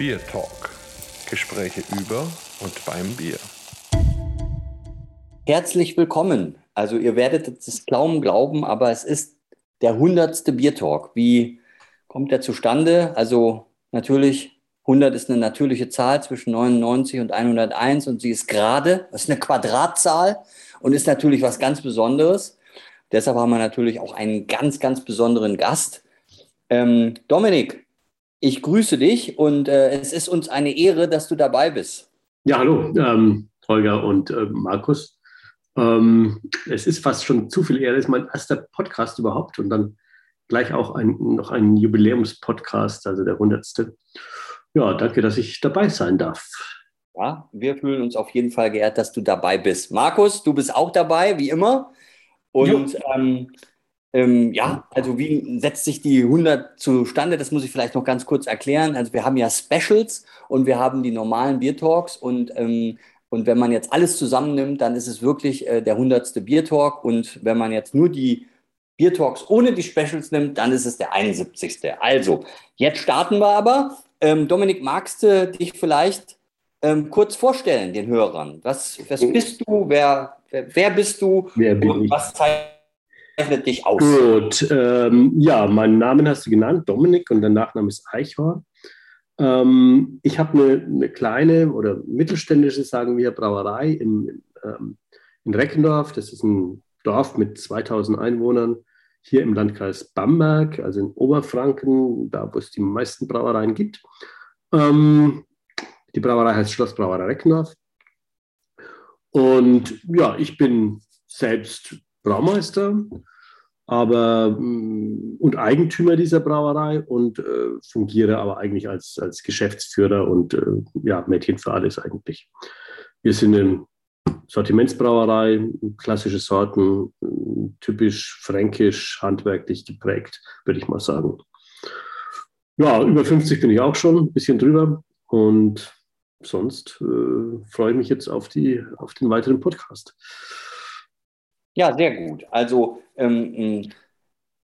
Bier Talk. Gespräche über und beim Bier. Herzlich willkommen. Also ihr werdet es glauben, glauben, aber es ist der hundertste Bier Talk. Wie kommt der zustande? Also natürlich 100 ist eine natürliche Zahl zwischen 99 und 101 und sie ist gerade, das ist eine Quadratzahl und ist natürlich was ganz Besonderes. Deshalb haben wir natürlich auch einen ganz, ganz besonderen Gast. Ähm, Dominik, ich grüße dich und äh, es ist uns eine Ehre, dass du dabei bist. Ja, hallo, ähm, Holger und äh, Markus. Ähm, es ist fast schon zu viel Ehre. Es ist mein erster Podcast überhaupt und dann gleich auch ein, noch ein Jubiläumspodcast, also der hundertste. Ja, danke, dass ich dabei sein darf. Ja, wir fühlen uns auf jeden Fall geehrt, dass du dabei bist. Markus, du bist auch dabei, wie immer. Und ähm, ähm, ja, also wie setzt sich die 100 zustande? Das muss ich vielleicht noch ganz kurz erklären. Also wir haben ja Specials und wir haben die normalen Beer Talks und ähm, und wenn man jetzt alles zusammennimmt, dann ist es wirklich äh, der 100. Beer Talk. Und wenn man jetzt nur die Beer Talks ohne die Specials nimmt, dann ist es der 71. Also, jetzt starten wir aber. Ähm, Dominik, magst du dich vielleicht ähm, kurz vorstellen, den Hörern? Was, was bist du? Wer, wer, bist du? Wer bin ich? was zeichnet dich aus? Gut, ähm, ja, meinen Namen hast du genannt, Dominik, und der Nachname ist Eichhorn. Ähm, ich habe eine, eine, kleine oder mittelständische, sagen wir, Brauerei in, ähm, in Reckendorf. Das ist ein Dorf mit 2000 Einwohnern hier im Landkreis Bamberg, also in Oberfranken, da wo es die meisten Brauereien gibt. Ähm, die Brauerei heißt Schlossbrauerei Reckendorf. Und ja, ich bin selbst Braumeister, aber mm, und Eigentümer dieser Brauerei und äh, fungiere aber eigentlich als, als Geschäftsführer und äh, ja, Mädchen für alles eigentlich. Wir sind eine Sortimentsbrauerei, klassische Sorten, typisch fränkisch, handwerklich geprägt, würde ich mal sagen. Ja, über 50 bin ich auch schon, ein bisschen drüber und sonst äh, freue ich mich jetzt auf, die, auf den weiteren Podcast. Ja, sehr gut. Also ähm,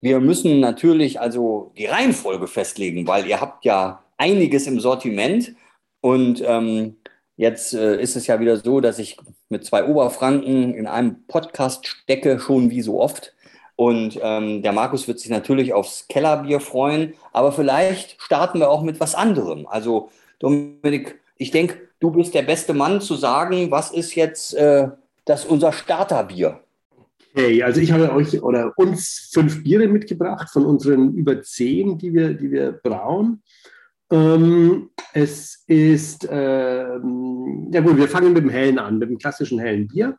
wir müssen natürlich also die Reihenfolge festlegen, weil ihr habt ja einiges im Sortiment und ähm, jetzt äh, ist es ja wieder so, dass ich mit zwei Oberfranken in einem Podcast stecke, schon wie so oft. Und ähm, der Markus wird sich natürlich aufs Kellerbier freuen, aber vielleicht starten wir auch mit was anderem. Also Dominik, ich denke, du bist der beste Mann zu sagen, was ist jetzt äh, das unser Starterbier? Hey, also ich habe euch oder uns fünf Biere mitgebracht von unseren über zehn, die wir, die wir brauen. Ähm, es ist, ähm, ja gut, wir fangen mit dem hellen an, mit dem klassischen hellen Bier.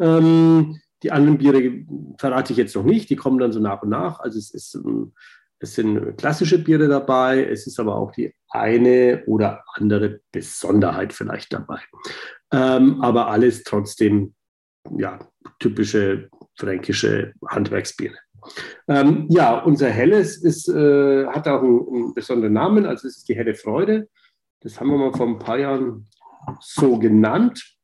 Ähm, die anderen Biere verrate ich jetzt noch nicht, die kommen dann so nach und nach. Also es, ist, ähm, es sind klassische Biere dabei, es ist aber auch die eine oder andere Besonderheit vielleicht dabei. Ähm, aber alles trotzdem ja, typische fränkische Handwerksbiere. Ähm, ja, unser Helles ist, äh, hat auch einen, einen, besonderen Namen, also es ist die helle Freude. Das haben wir mal vor ein paar Jahren so genannt.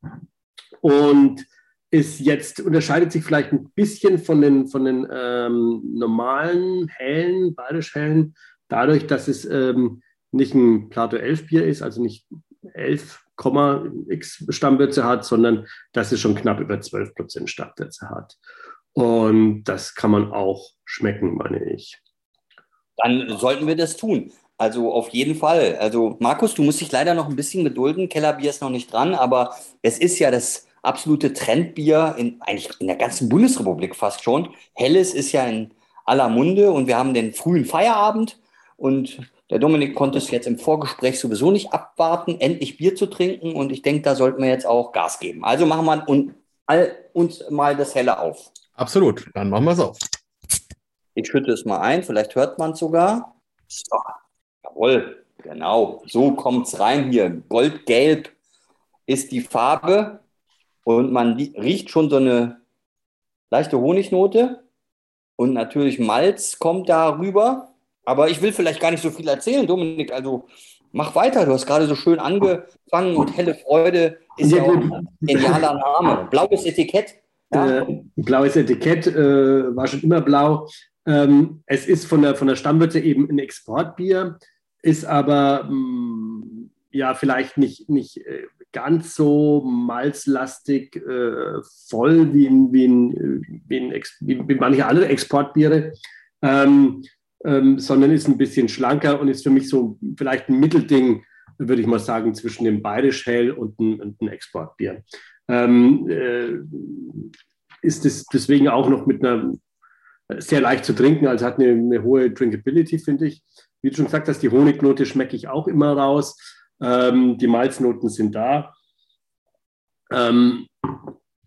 Und ist jetzt, unterscheidet sich vielleicht ein bisschen von den, von den ähm, normalen hellen, bayerisch hellen, dadurch, dass es ähm, nicht ein Plato 11 Bier ist, also nicht 11, x Stammwürze hat, sondern dass es schon knapp über 12 Prozent Stammwürze hat. Und das kann man auch schmecken, meine ich. Dann sollten wir das tun. Also auf jeden Fall. Also Markus, du musst dich leider noch ein bisschen gedulden. Kellerbier ist noch nicht dran, aber es ist ja das absolute Trendbier in eigentlich in der ganzen Bundesrepublik fast schon. Helles ist ja in aller Munde und wir haben den frühen Feierabend und der Dominik konnte es jetzt im Vorgespräch sowieso nicht abwarten, endlich Bier zu trinken und ich denke, da sollten wir jetzt auch Gas geben. Also machen wir uns mal das Helle auf. Absolut, dann machen wir es auf. Ich schütte es mal ein, vielleicht hört man es sogar. So, jawohl, genau, so kommt es rein hier. Goldgelb ist die Farbe und man riecht schon so eine leichte Honignote und natürlich Malz kommt da rüber. Aber ich will vielleicht gar nicht so viel erzählen, Dominik. Also mach weiter. Du hast gerade so schön angefangen und helle Freude ist ja, auch ein genialer Name. Blaues Etikett. Ja. Äh, blaues Etikett äh, war schon immer blau. Ähm, es ist von der, von der Stammwürze eben ein Exportbier, ist aber mh, mm, ja, vielleicht nicht, nicht äh, ganz so malzlastig äh, voll wie, wie, wie, wie, wie, manche andere Exportbiere, ähm, ähm, sondern ist ein bisschen schlanker und ist für mich so vielleicht ein Mittelding, würde ich mal sagen, zwischen dem Bayerisch Hell und einem, ein Exportbier. Ähm, äh, ist es deswegen auch noch mit einer sehr leicht zu trinken, also hat eine, eine hohe Drinkability, finde ich. Wie du schon gesagt hast, die Honignote schmecke ich auch immer raus. Ähm, die Malznoten sind da. Ähm,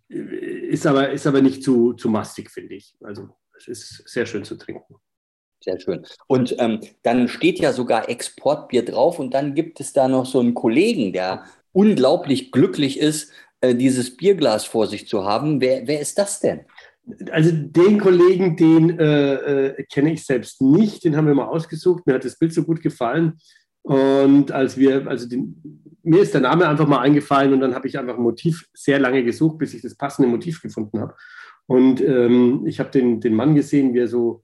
ist, aber, ist aber nicht zu, zu mastig, finde ich. Also es ist sehr schön zu trinken. Sehr schön. Und ähm, dann steht ja sogar Exportbier drauf und dann gibt es da noch so einen Kollegen, der unglaublich glücklich ist, äh, dieses Bierglas vor sich zu haben. Wer, wer ist das denn? Also den Kollegen, den äh, äh, kenne ich selbst nicht, den haben wir mal ausgesucht. Mir hat das Bild so gut gefallen. Und als wir, also den, mir ist der Name einfach mal eingefallen und dann habe ich einfach ein Motiv sehr lange gesucht, bis ich das passende Motiv gefunden habe. Und ähm, ich habe den, den Mann gesehen, wie er so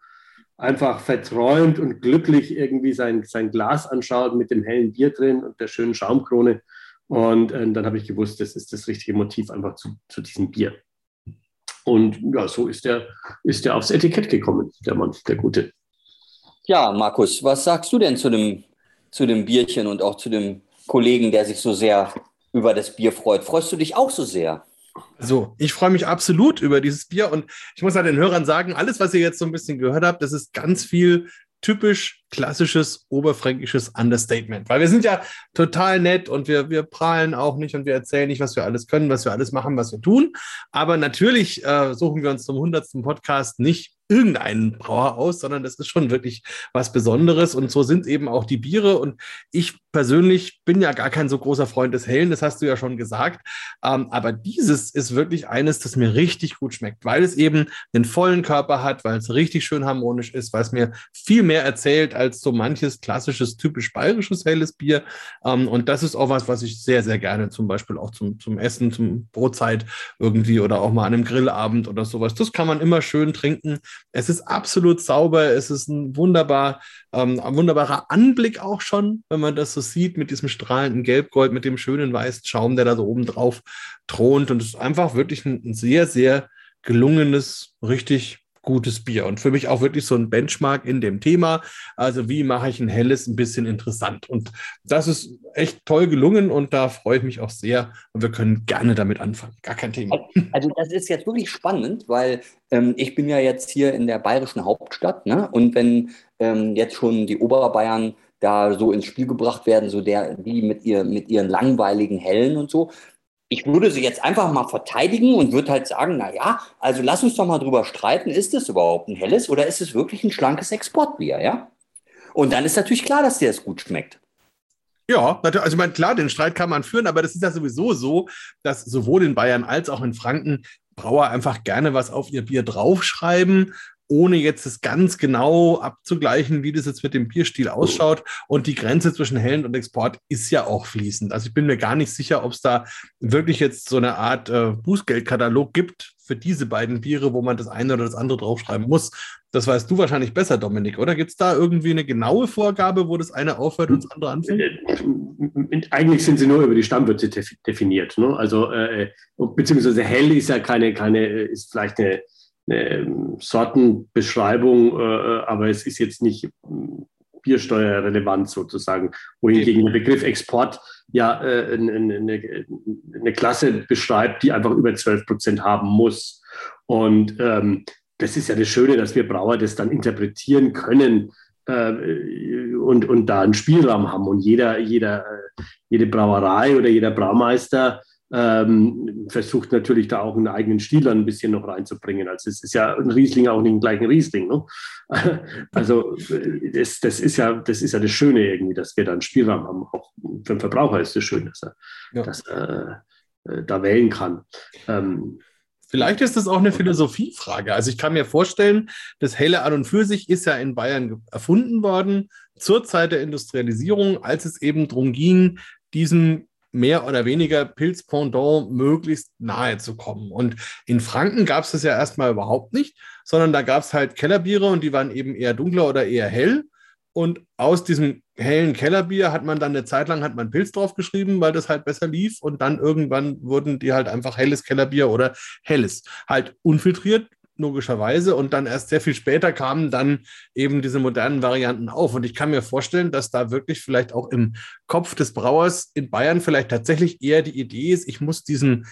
einfach verträumt und glücklich irgendwie sein, sein Glas anschaut mit dem hellen Bier drin und der schönen Schaumkrone. Und äh, dann habe ich gewusst, das ist das richtige Motiv einfach zu, zu diesem Bier. Und ja, so ist er ist der aufs Etikett gekommen, der Mann, der Gute. Ja, Markus, was sagst du denn zu dem, zu dem Bierchen und auch zu dem Kollegen, der sich so sehr über das Bier freut? Freust du dich auch so sehr? So, ich freue mich absolut über dieses Bier und ich muss halt den Hörern sagen, alles, was ihr jetzt so ein bisschen gehört habt, das ist ganz viel typisch klassisches oberfränkisches Understatement. Weil wir sind ja total nett und wir, wir prahlen auch nicht und wir erzählen nicht, was wir alles können, was wir alles machen, was wir tun. Aber natürlich äh, suchen wir uns zum hundertsten Podcast nicht irgendeinen Brauer aus, sondern das ist schon wirklich was Besonderes. Und so sind eben auch die Biere. Und ich persönlich bin ja gar kein so großer Freund des Hellen, das hast du ja schon gesagt. Ähm, aber dieses ist wirklich eines, das mir richtig gut schmeckt, weil es eben den vollen Körper hat, weil es richtig schön harmonisch ist, weil es mir viel mehr erzählt als so manches klassisches, typisch bayerisches helles Bier. Ähm, und das ist auch was, was ich sehr, sehr gerne zum Beispiel auch zum, zum Essen, zum Brotzeit irgendwie oder auch mal an einem Grillabend oder sowas. Das kann man immer schön trinken. Es ist absolut sauber, es ist ein wunderbar, ähm, ein wunderbarer Anblick auch schon, wenn man das so sieht, mit diesem strahlenden Gelbgold, mit dem schönen weißen Schaum, der da so oben drauf thront. Und es ist einfach wirklich ein, ein sehr, sehr gelungenes, richtig gutes Bier und für mich auch wirklich so ein Benchmark in dem Thema. Also wie mache ich ein helles ein bisschen interessant? Und das ist echt toll gelungen und da freue ich mich auch sehr und wir können gerne damit anfangen. Gar kein Thema. Also das ist jetzt wirklich spannend, weil ähm, ich bin ja jetzt hier in der bayerischen Hauptstadt ne? und wenn ähm, jetzt schon die Oberbayern da so ins Spiel gebracht werden, so der, die mit, ihr, mit ihren langweiligen Hellen und so, ich würde sie jetzt einfach mal verteidigen und würde halt sagen, na ja, also lass uns doch mal drüber streiten, ist es überhaupt ein helles oder ist es wirklich ein schlankes Exportbier, ja? Und dann ist natürlich klar, dass dir das gut schmeckt. Ja, also ich meine, klar, den Streit kann man führen, aber das ist ja sowieso so, dass sowohl in Bayern als auch in Franken Brauer einfach gerne was auf ihr Bier draufschreiben ohne jetzt es ganz genau abzugleichen, wie das jetzt mit dem Bierstil ausschaut. Und die Grenze zwischen Hellen und Export ist ja auch fließend. Also ich bin mir gar nicht sicher, ob es da wirklich jetzt so eine Art äh, Bußgeldkatalog gibt für diese beiden Biere, wo man das eine oder das andere draufschreiben muss. Das weißt du wahrscheinlich besser, Dominik, oder? Gibt es da irgendwie eine genaue Vorgabe, wo das eine aufhört und das andere anfängt? Äh, eigentlich sind sie nur über die Stammwürze definiert. Ne? Also, äh, beziehungsweise hell ist ja keine, keine, ist vielleicht eine eine Sortenbeschreibung, äh, aber es ist jetzt nicht hm, biersteuerrelevant sozusagen, wohingegen der Begriff Export ja äh, eine, eine, Klasse beschreibt, die einfach über 12 Prozent haben muss. Und ähm, das ist ja das Schöne, dass wir Brauer das dann interpretieren können äh, und, und da einen Spielraum haben. Und jeder, jeder, äh, jede Brauerei oder jeder Braumeister ähm, versucht natürlich da auch einen eigenen Stil dann ein bisschen noch reinzubringen. Also es ist ja ein Riesling auch nicht gleich ein Riesling. Ne? Also das, das, ist ja, das ist ja das Schöne irgendwie, dass wir da einen Spielraum haben. Auch für den Verbraucher ist es schön, dass er, ja. dass er äh, da wählen kann. Ähm, Vielleicht ist das auch eine Philosophiefrage. Also ich kann mir vorstellen, das Helle an und für sich ist ja in Bayern erfunden worden zur Zeit der Industrialisierung, als es eben darum ging, diesen mehr oder weniger Pilzpendant möglichst nahe zu kommen. Und in Franken gab es das ja erstmal überhaupt nicht, sondern da gab es halt Kellerbiere und die waren eben eher dunkler oder eher hell. Und aus diesem hellen Kellerbier hat man dann eine Zeit lang hat man Pilz drauf geschrieben, weil das halt besser lief. Und dann irgendwann wurden die halt einfach helles Kellerbier oder helles. Halt unfiltriert, logischerweise. Und dann erst sehr viel später kamen dann eben diese modernen Varianten auf. Und ich kann mir vorstellen, dass da wirklich vielleicht auch im Kopf des Brauers in Bayern vielleicht tatsächlich eher die Idee ist, ich muss diesen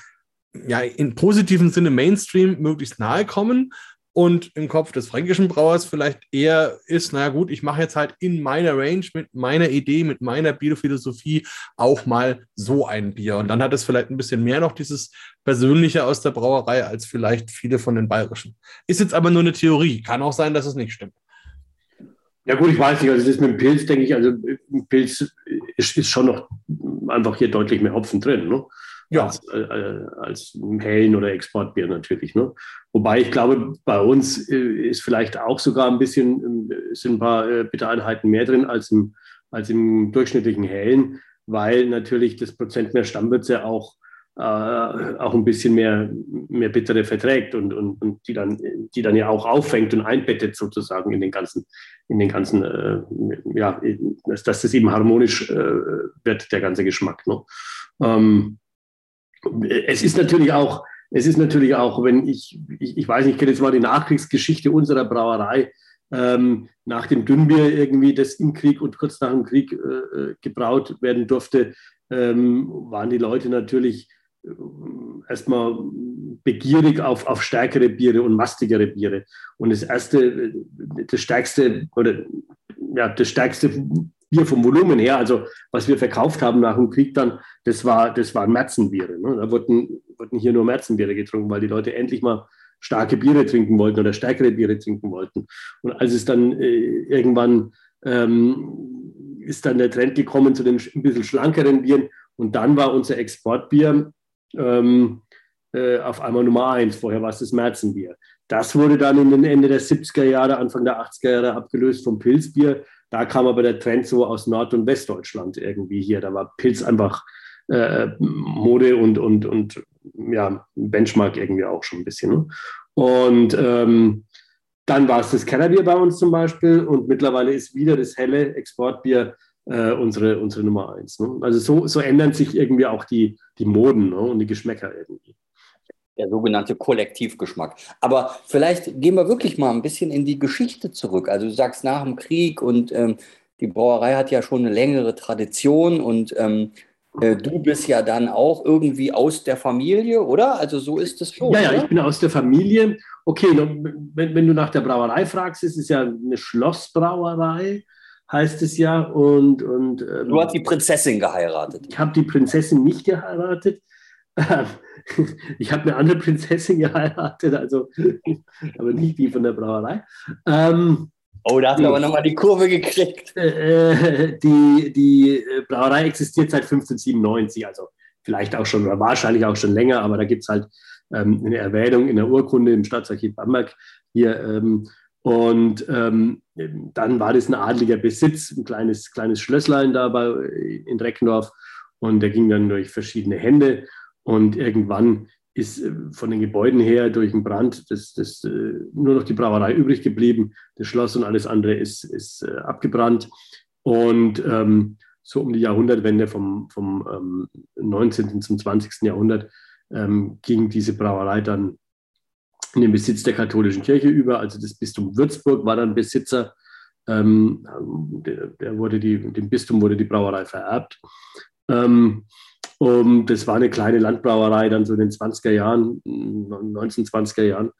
ja, in positiven Sinne Mainstream möglichst nahe kommen und im Kopf des fränkischen Brauers vielleicht eher ist, naja gut, ich mache jetzt halt in meiner Range mit meiner Idee, mit meiner Biophilosophie auch mal so ein Bier. Und dann hat es vielleicht ein bisschen mehr noch dieses Persönliche aus der Brauerei als vielleicht viele von den bayerischen. Ist jetzt aber nur eine Theorie. Kann auch sein, dass es nicht stimmt. Ja gut, ich weiß nicht, also das mit dem Pilz, denke ich, also Pilz ist, ist schon noch einfach hier deutlich mehr Hopfen drin. Ne? Ja. als, äh, als Hellen oder Exportbier natürlich. Ne? Wobei ich glaube, bei uns äh, ist vielleicht auch sogar ein bisschen, äh, sind ein paar äh, Bittereinheiten mehr drin als im, als im durchschnittlichen Hellen, weil natürlich das Prozent mehr Stammwürze auch äh, auch ein bisschen mehr, mehr Bittere verträgt und, und, und die, dann, die dann ja auch auffängt und einbettet sozusagen in den ganzen, in den ganzen, äh, ja, dass, dass das eben harmonisch äh, wird, der ganze Geschmack. Ne? Ähm, es ist natürlich auch, es ist natürlich auch, wenn ich, ich, ich weiß nicht, ich kenne jetzt mal die Nachkriegsgeschichte unserer Brauerei, ähm, nach dem Dünnbier irgendwie, das im Krieg und kurz nach dem Krieg äh, äh gebraut werden durfte, ähm, waren die Leute natürlich äh, erstmal begierig auf, auf stärkere Biere und mastigere Biere. Und das erste, das stärkste oder ja, das stärkste Bier vom Volumen her, also was wir verkauft haben nach dem Krieg dann, das, war, das waren Märzenbiere. Ne? Da wurden, wurden hier nur Märzenbiere getrunken, weil die Leute endlich mal starke Biere trinken wollten oder stärkere Biere trinken wollten. Und als es dann äh, irgendwann ähm, ist dann der Trend gekommen zu den ein bisschen schlankeren Bieren und dann war unser Exportbier ähm, äh, auf einmal Nummer eins. Vorher war es das Märzenbier. Das wurde dann in den Ende der 70er Jahre, Anfang der 80er Jahre abgelöst vom Pilzbier. Da kam aber der Trend so aus Nord- und Westdeutschland irgendwie hier. Da war Pilz einfach äh, Mode und, und, und ja, Benchmark irgendwie auch schon ein bisschen. Ne? Und ähm, dann war es das Kellerbier bei uns zum Beispiel und mittlerweile ist wieder das helle Exportbier äh, unsere, unsere Nummer eins. Ne? Also so, so ändern sich irgendwie auch die, die Moden ne? und die Geschmäcker irgendwie der sogenannte Kollektivgeschmack. Aber vielleicht gehen wir wirklich mal ein bisschen in die Geschichte zurück. Also du sagst nach dem Krieg und ähm, die Brauerei hat ja schon eine längere Tradition und ähm, äh, du bist ja dann auch irgendwie aus der Familie, oder? Also so ist es schon. Ja, ja, oder? ich bin aus der Familie. Okay, wenn, wenn du nach der Brauerei fragst, ist es ja eine Schlossbrauerei heißt es ja. Und, und, ähm, du hast die Prinzessin geheiratet. Ich habe die Prinzessin nicht geheiratet. ich habe eine andere Prinzessin geheiratet, also aber nicht die von der Brauerei. Ähm, oh, da hast du aber nochmal die Kurve gekriegt. Äh, die, die Brauerei existiert seit 1597, also vielleicht auch schon, oder wahrscheinlich auch schon länger, aber da gibt es halt ähm, eine Erwähnung in der Urkunde im Staatsarchiv Bamberg hier. Ähm, und ähm, dann war das ein adliger Besitz, ein kleines, kleines Schlösslein da bei, in Reckendorf. Und der ging dann durch verschiedene Hände. Und irgendwann ist äh, von den Gebäuden her durch den Brand das, das, äh, nur noch die Brauerei übrig geblieben. Das Schloss und alles andere ist, ist äh, abgebrannt. Und ähm, so um die Jahrhundertwende vom, vom ähm, 19. zum 20. Jahrhundert ähm, ging diese Brauerei dann in den Besitz der katholischen Kirche über. Also das Bistum Würzburg war dann Besitzer. Ähm, der, der, wurde die, dem Bistum wurde die Brauerei vererbt. Um, das war eine kleine Landbrauerei dann so in den 20er Jahren, 1920er Jahren,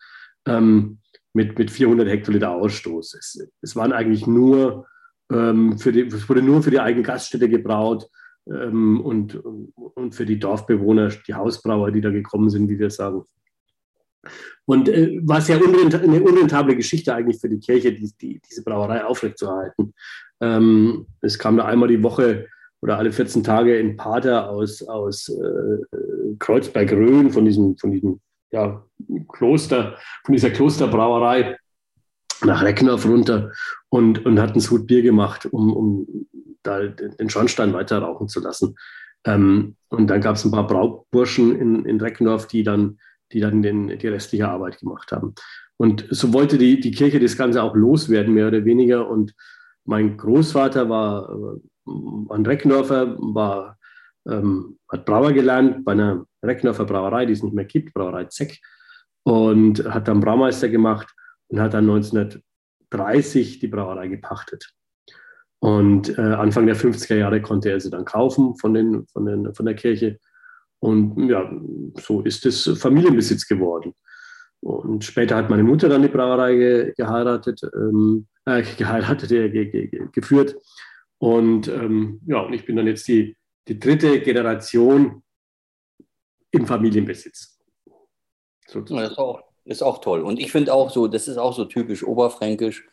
ähm, mit, mit 400 Hektoliter Ausstoß. Es, es waren eigentlich nur, ähm, für die, es wurde nur für die eigene Gaststätte gebraut ähm, und, und für die Dorfbewohner, die Hausbrauer, die da gekommen sind, wie wir sagen. Und äh, war sehr unrent eine unrentable Geschichte eigentlich für die Kirche, die, die, diese Brauerei aufrechtzuerhalten. Ähm, es kam da einmal die Woche oder alle 14 Tage in Pater aus, aus äh, Kreuzberg-Rhön, von diesem, von diesem ja, Kloster, von dieser Klosterbrauerei nach Reckendorf runter und, und hat ein Sud Bier gemacht, um, um da den Schornstein weiter rauchen zu lassen. Ähm, und dann gab es ein paar Brauburschen in, in Reckendorf, die dann, die dann den, die restliche Arbeit gemacht haben. Und so wollte die, die Kirche das Ganze auch loswerden, mehr oder weniger. Und mein Großvater war ein Reckendorfer, war, ähm, hat Brauer gelernt bei einer Reckendorfer Brauerei, die es nicht mehr gibt, Brauerei Zeck, und hat dann Braumeister gemacht und hat dann 1930 die Brauerei gepachtet. Und äh, Anfang der 50er Jahre konnte er sie dann kaufen von, den, von, den, von der Kirche. Und ja, so ist es Familienbesitz geworden. Und später hat meine Mutter dann die Brauerei ge geheiratet, ähm, äh, geheiratet, äh, ge ge geführt. Und ähm, ja, und ich bin dann jetzt die, die dritte Generation im Familienbesitz. Sozusagen. Das ist auch, ist auch toll. Und ich finde auch so, das ist auch so typisch oberfränkisch,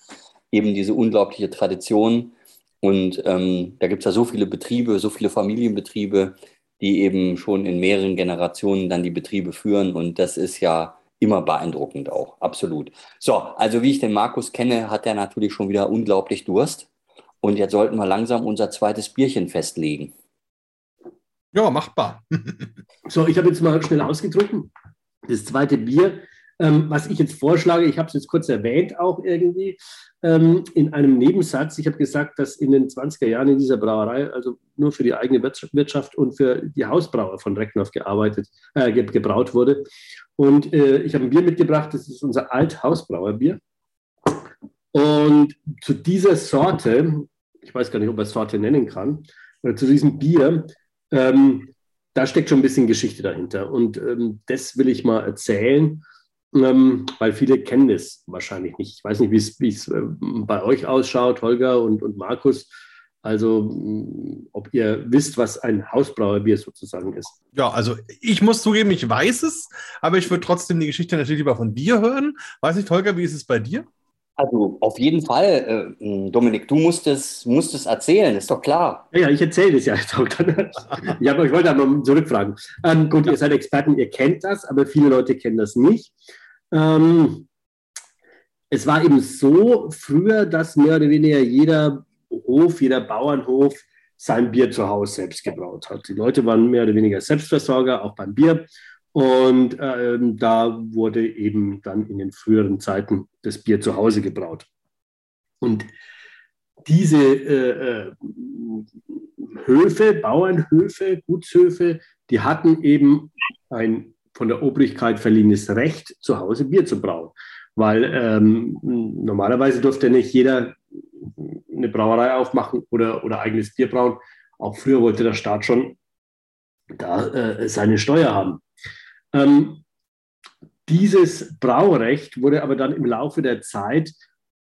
eben diese unglaubliche Tradition. Und ähm, da gibt es ja so viele Betriebe, so viele Familienbetriebe, die eben schon in mehreren Generationen dann die Betriebe führen. Und das ist ja immer beeindruckend auch, absolut. So, also wie ich den Markus kenne, hat er natürlich schon wieder unglaublich Durst. Und jetzt sollten wir langsam unser zweites Bierchen festlegen. Ja, machbar. so, ich habe jetzt mal schnell ausgetrunken. Das zweite Bier, ähm, was ich jetzt vorschlage, ich habe es jetzt kurz erwähnt auch irgendwie, ähm, in einem Nebensatz. Ich habe gesagt, dass in den 20er Jahren in dieser Brauerei, also nur für die eigene Wirtschaft und für die Hausbrauer von Recknoff gearbeitet, äh, gebraut wurde. Und äh, ich habe ein Bier mitgebracht, das ist unser Alt-Hausbrauerbier. Und zu dieser Sorte, ich weiß gar nicht, ob man es Sorte nennen kann, oder zu diesem Bier, ähm, da steckt schon ein bisschen Geschichte dahinter. Und ähm, das will ich mal erzählen ähm, weil viele kennen das wahrscheinlich nicht. Ich weiß nicht, wie es äh, bei euch ausschaut, Holger und, und Markus. Also, mm, ob ihr wisst, was ein Hausbrauerbier sozusagen ist. Ja, also ich muss zugeben, ich weiß es, aber ich würde trotzdem die Geschichte natürlich lieber von dir hören. Weiß nicht, Holger, wie ist es bei dir? Also auf jeden Fall, äh, Dominik, du musst es, musst es erzählen, ist doch klar. Ja, ich erzähle es ja. ich, hab, ich wollte aber zurückfragen. Ähm, gut, ja. ihr seid Experten, ihr kennt das, aber viele Leute kennen das nicht. Ähm, es war eben so früher, dass mehr oder weniger jeder Hof, jeder Bauernhof sein Bier zu Hause selbst gebraut hat. Die Leute waren mehr oder weniger Selbstversorger, auch beim Bier. Und ähm, da wurde eben dann in den früheren Zeiten das Bier zu Hause gebraut. Und diese äh, äh, Höfe, Bauernhöfe, Gutshöfe, die hatten eben ein von der Obrigkeit verliehenes Recht, zu Hause Bier zu brauen. Weil ähm, normalerweise durfte nicht jeder eine Brauerei aufmachen oder, oder eigenes Bier brauen. Auch früher wollte der Staat schon da äh, seine Steuer haben. Ähm, dieses Braurecht wurde aber dann im Laufe der Zeit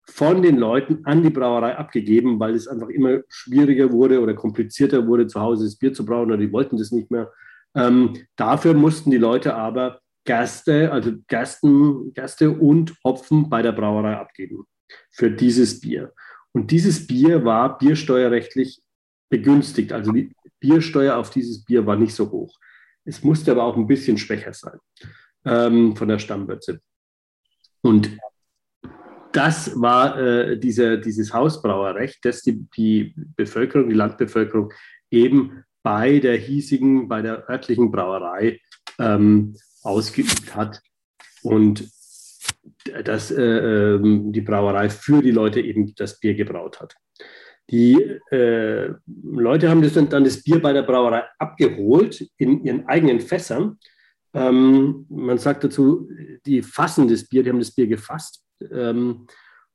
von den Leuten an die Brauerei abgegeben, weil es einfach immer schwieriger wurde oder komplizierter wurde, zu Hause das Bier zu brauen oder die wollten das nicht mehr. Ähm, dafür mussten die Leute aber Gerste, also Gersten, Gerste und Hopfen bei der Brauerei abgeben für dieses Bier. Und dieses Bier war biersteuerrechtlich begünstigt. Also die Biersteuer auf dieses Bier war nicht so hoch. Es musste aber auch ein bisschen schwächer sein ähm, von der Stammwürze. Und das war äh, diese, dieses Hausbrauerrecht, das die, die Bevölkerung, die Landbevölkerung eben bei der hiesigen, bei der örtlichen Brauerei ähm, ausgeübt hat und dass äh, ähm, die Brauerei für die Leute eben das Bier gebraut hat. Die äh, Leute haben das dann, dann, das Bier bei der Brauerei abgeholt in ihren eigenen Fässern. Ähm, man sagt dazu, die fassen das Bier, die haben das Bier gefasst. Ähm,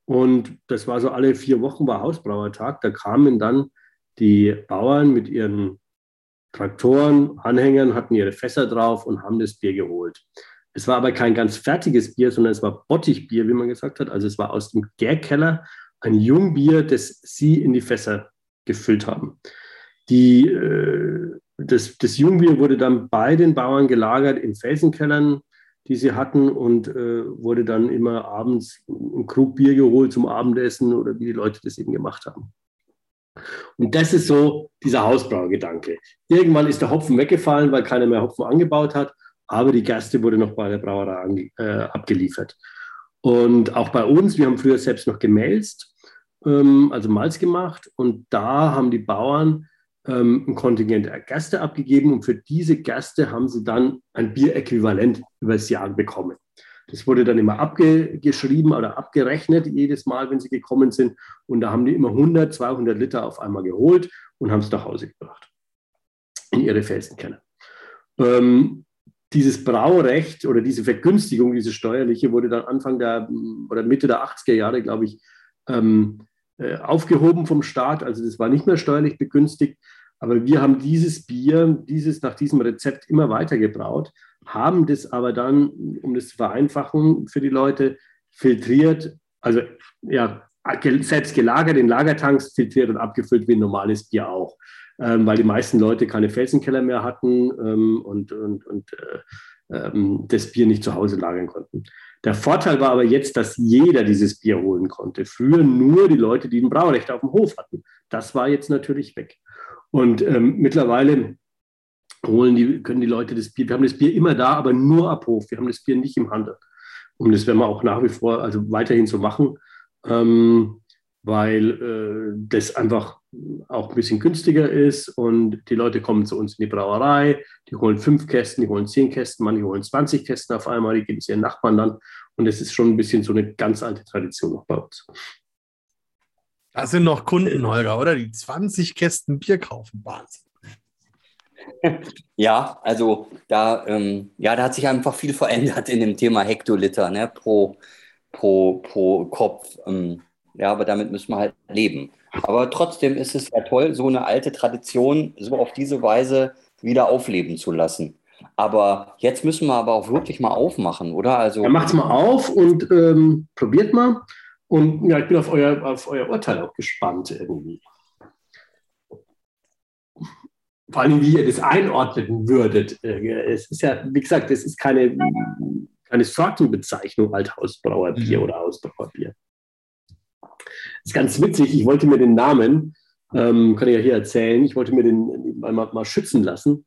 und das war so alle vier Wochen war Hausbrauertag. Da kamen dann die Bauern mit ihren Traktoren, Anhängern, hatten ihre Fässer drauf und haben das Bier geholt. Es war aber kein ganz fertiges Bier, sondern es war Bottichbier, wie man gesagt hat. Also es war aus dem Gärkeller ein Jungbier, das sie in die Fässer gefüllt haben. Die, äh, das, das Jungbier wurde dann bei den Bauern gelagert in Felsenkellern, die sie hatten und äh, wurde dann immer abends ein Krug Bier geholt zum Abendessen oder wie die Leute das eben gemacht haben. Und das ist so dieser Hausbraugedanke. Irgendwann ist der Hopfen weggefallen, weil keiner mehr Hopfen angebaut hat, aber die Gerste wurde noch bei der Brauerei äh, abgeliefert. Und auch bei uns, wir haben früher selbst noch gemälzt, ähm, also Malz gemacht und da haben die Bauern ähm, ein Kontingent der Gerste abgegeben und für diese Gerste haben sie dann ein Bieräquivalent übers Jahr bekommen. Das wurde dann immer abgeschrieben oder abgerechnet jedes Mal, wenn sie gekommen sind. Und da haben die immer 100, 200 Liter auf einmal geholt und haben es nach Hause gebracht in ihre Felsenkeller. Ähm, dieses Braurecht oder diese Vergünstigung, diese steuerliche, wurde dann Anfang der oder Mitte der 80er Jahre, glaube ich, ähm, äh, aufgehoben vom Staat. Also das war nicht mehr steuerlich begünstigt. Aber wir haben dieses Bier, dieses nach diesem Rezept immer weiter gebraut, haben das aber dann, um das zu vereinfachen für die Leute, filtriert, also ja, selbst gelagert in Lagertanks, filtriert und abgefüllt wie ein normales Bier auch. Ähm, weil die meisten Leute keine Felsenkeller mehr hatten ähm, und, und, und äh, ähm, das Bier nicht zu Hause lagern konnten. Der Vorteil war aber jetzt, dass jeder dieses Bier holen konnte. Früher nur die Leute, die ein Braurecht auf dem Hof hatten. Das war jetzt natürlich weg. Und ähm, mittlerweile holen die, können die Leute das Bier, wir haben das Bier immer da, aber nur ab Hof. Wir haben das Bier nicht im Handel. Und das werden wir auch nach wie vor, also weiterhin so machen, ähm, weil äh, das einfach auch ein bisschen günstiger ist und die Leute kommen zu uns in die Brauerei, die holen fünf Kästen, die holen zehn Kästen, manche holen 20 Kästen auf einmal, die geben es ihren Nachbarn dann und das ist schon ein bisschen so eine ganz alte Tradition noch bei uns. Das sind noch Kunden, Holger, oder? Die 20 Kästen Bier kaufen. Wahnsinn. Ja, also da, ähm, ja, da hat sich einfach viel verändert in dem Thema Hektoliter ne, pro, pro, pro Kopf. Ähm, ja, aber damit müssen wir halt leben. Aber trotzdem ist es ja toll, so eine alte Tradition so auf diese Weise wieder aufleben zu lassen. Aber jetzt müssen wir aber auch wirklich mal aufmachen, oder? Also ja, macht's mal auf und ähm, probiert mal. Und ja, ich bin auf euer, auf euer Urteil auch gespannt irgendwie. Vor allem, wie ihr das einordnen würdet. Äh, es ist ja, wie gesagt, es ist keine, keine Sortenbezeichnung, Althausbrauerbier mhm. oder Hausbrauerbier. Das ist ganz witzig. Ich wollte mir den Namen, ähm, kann ich ja hier erzählen, ich wollte mir den mal, mal schützen lassen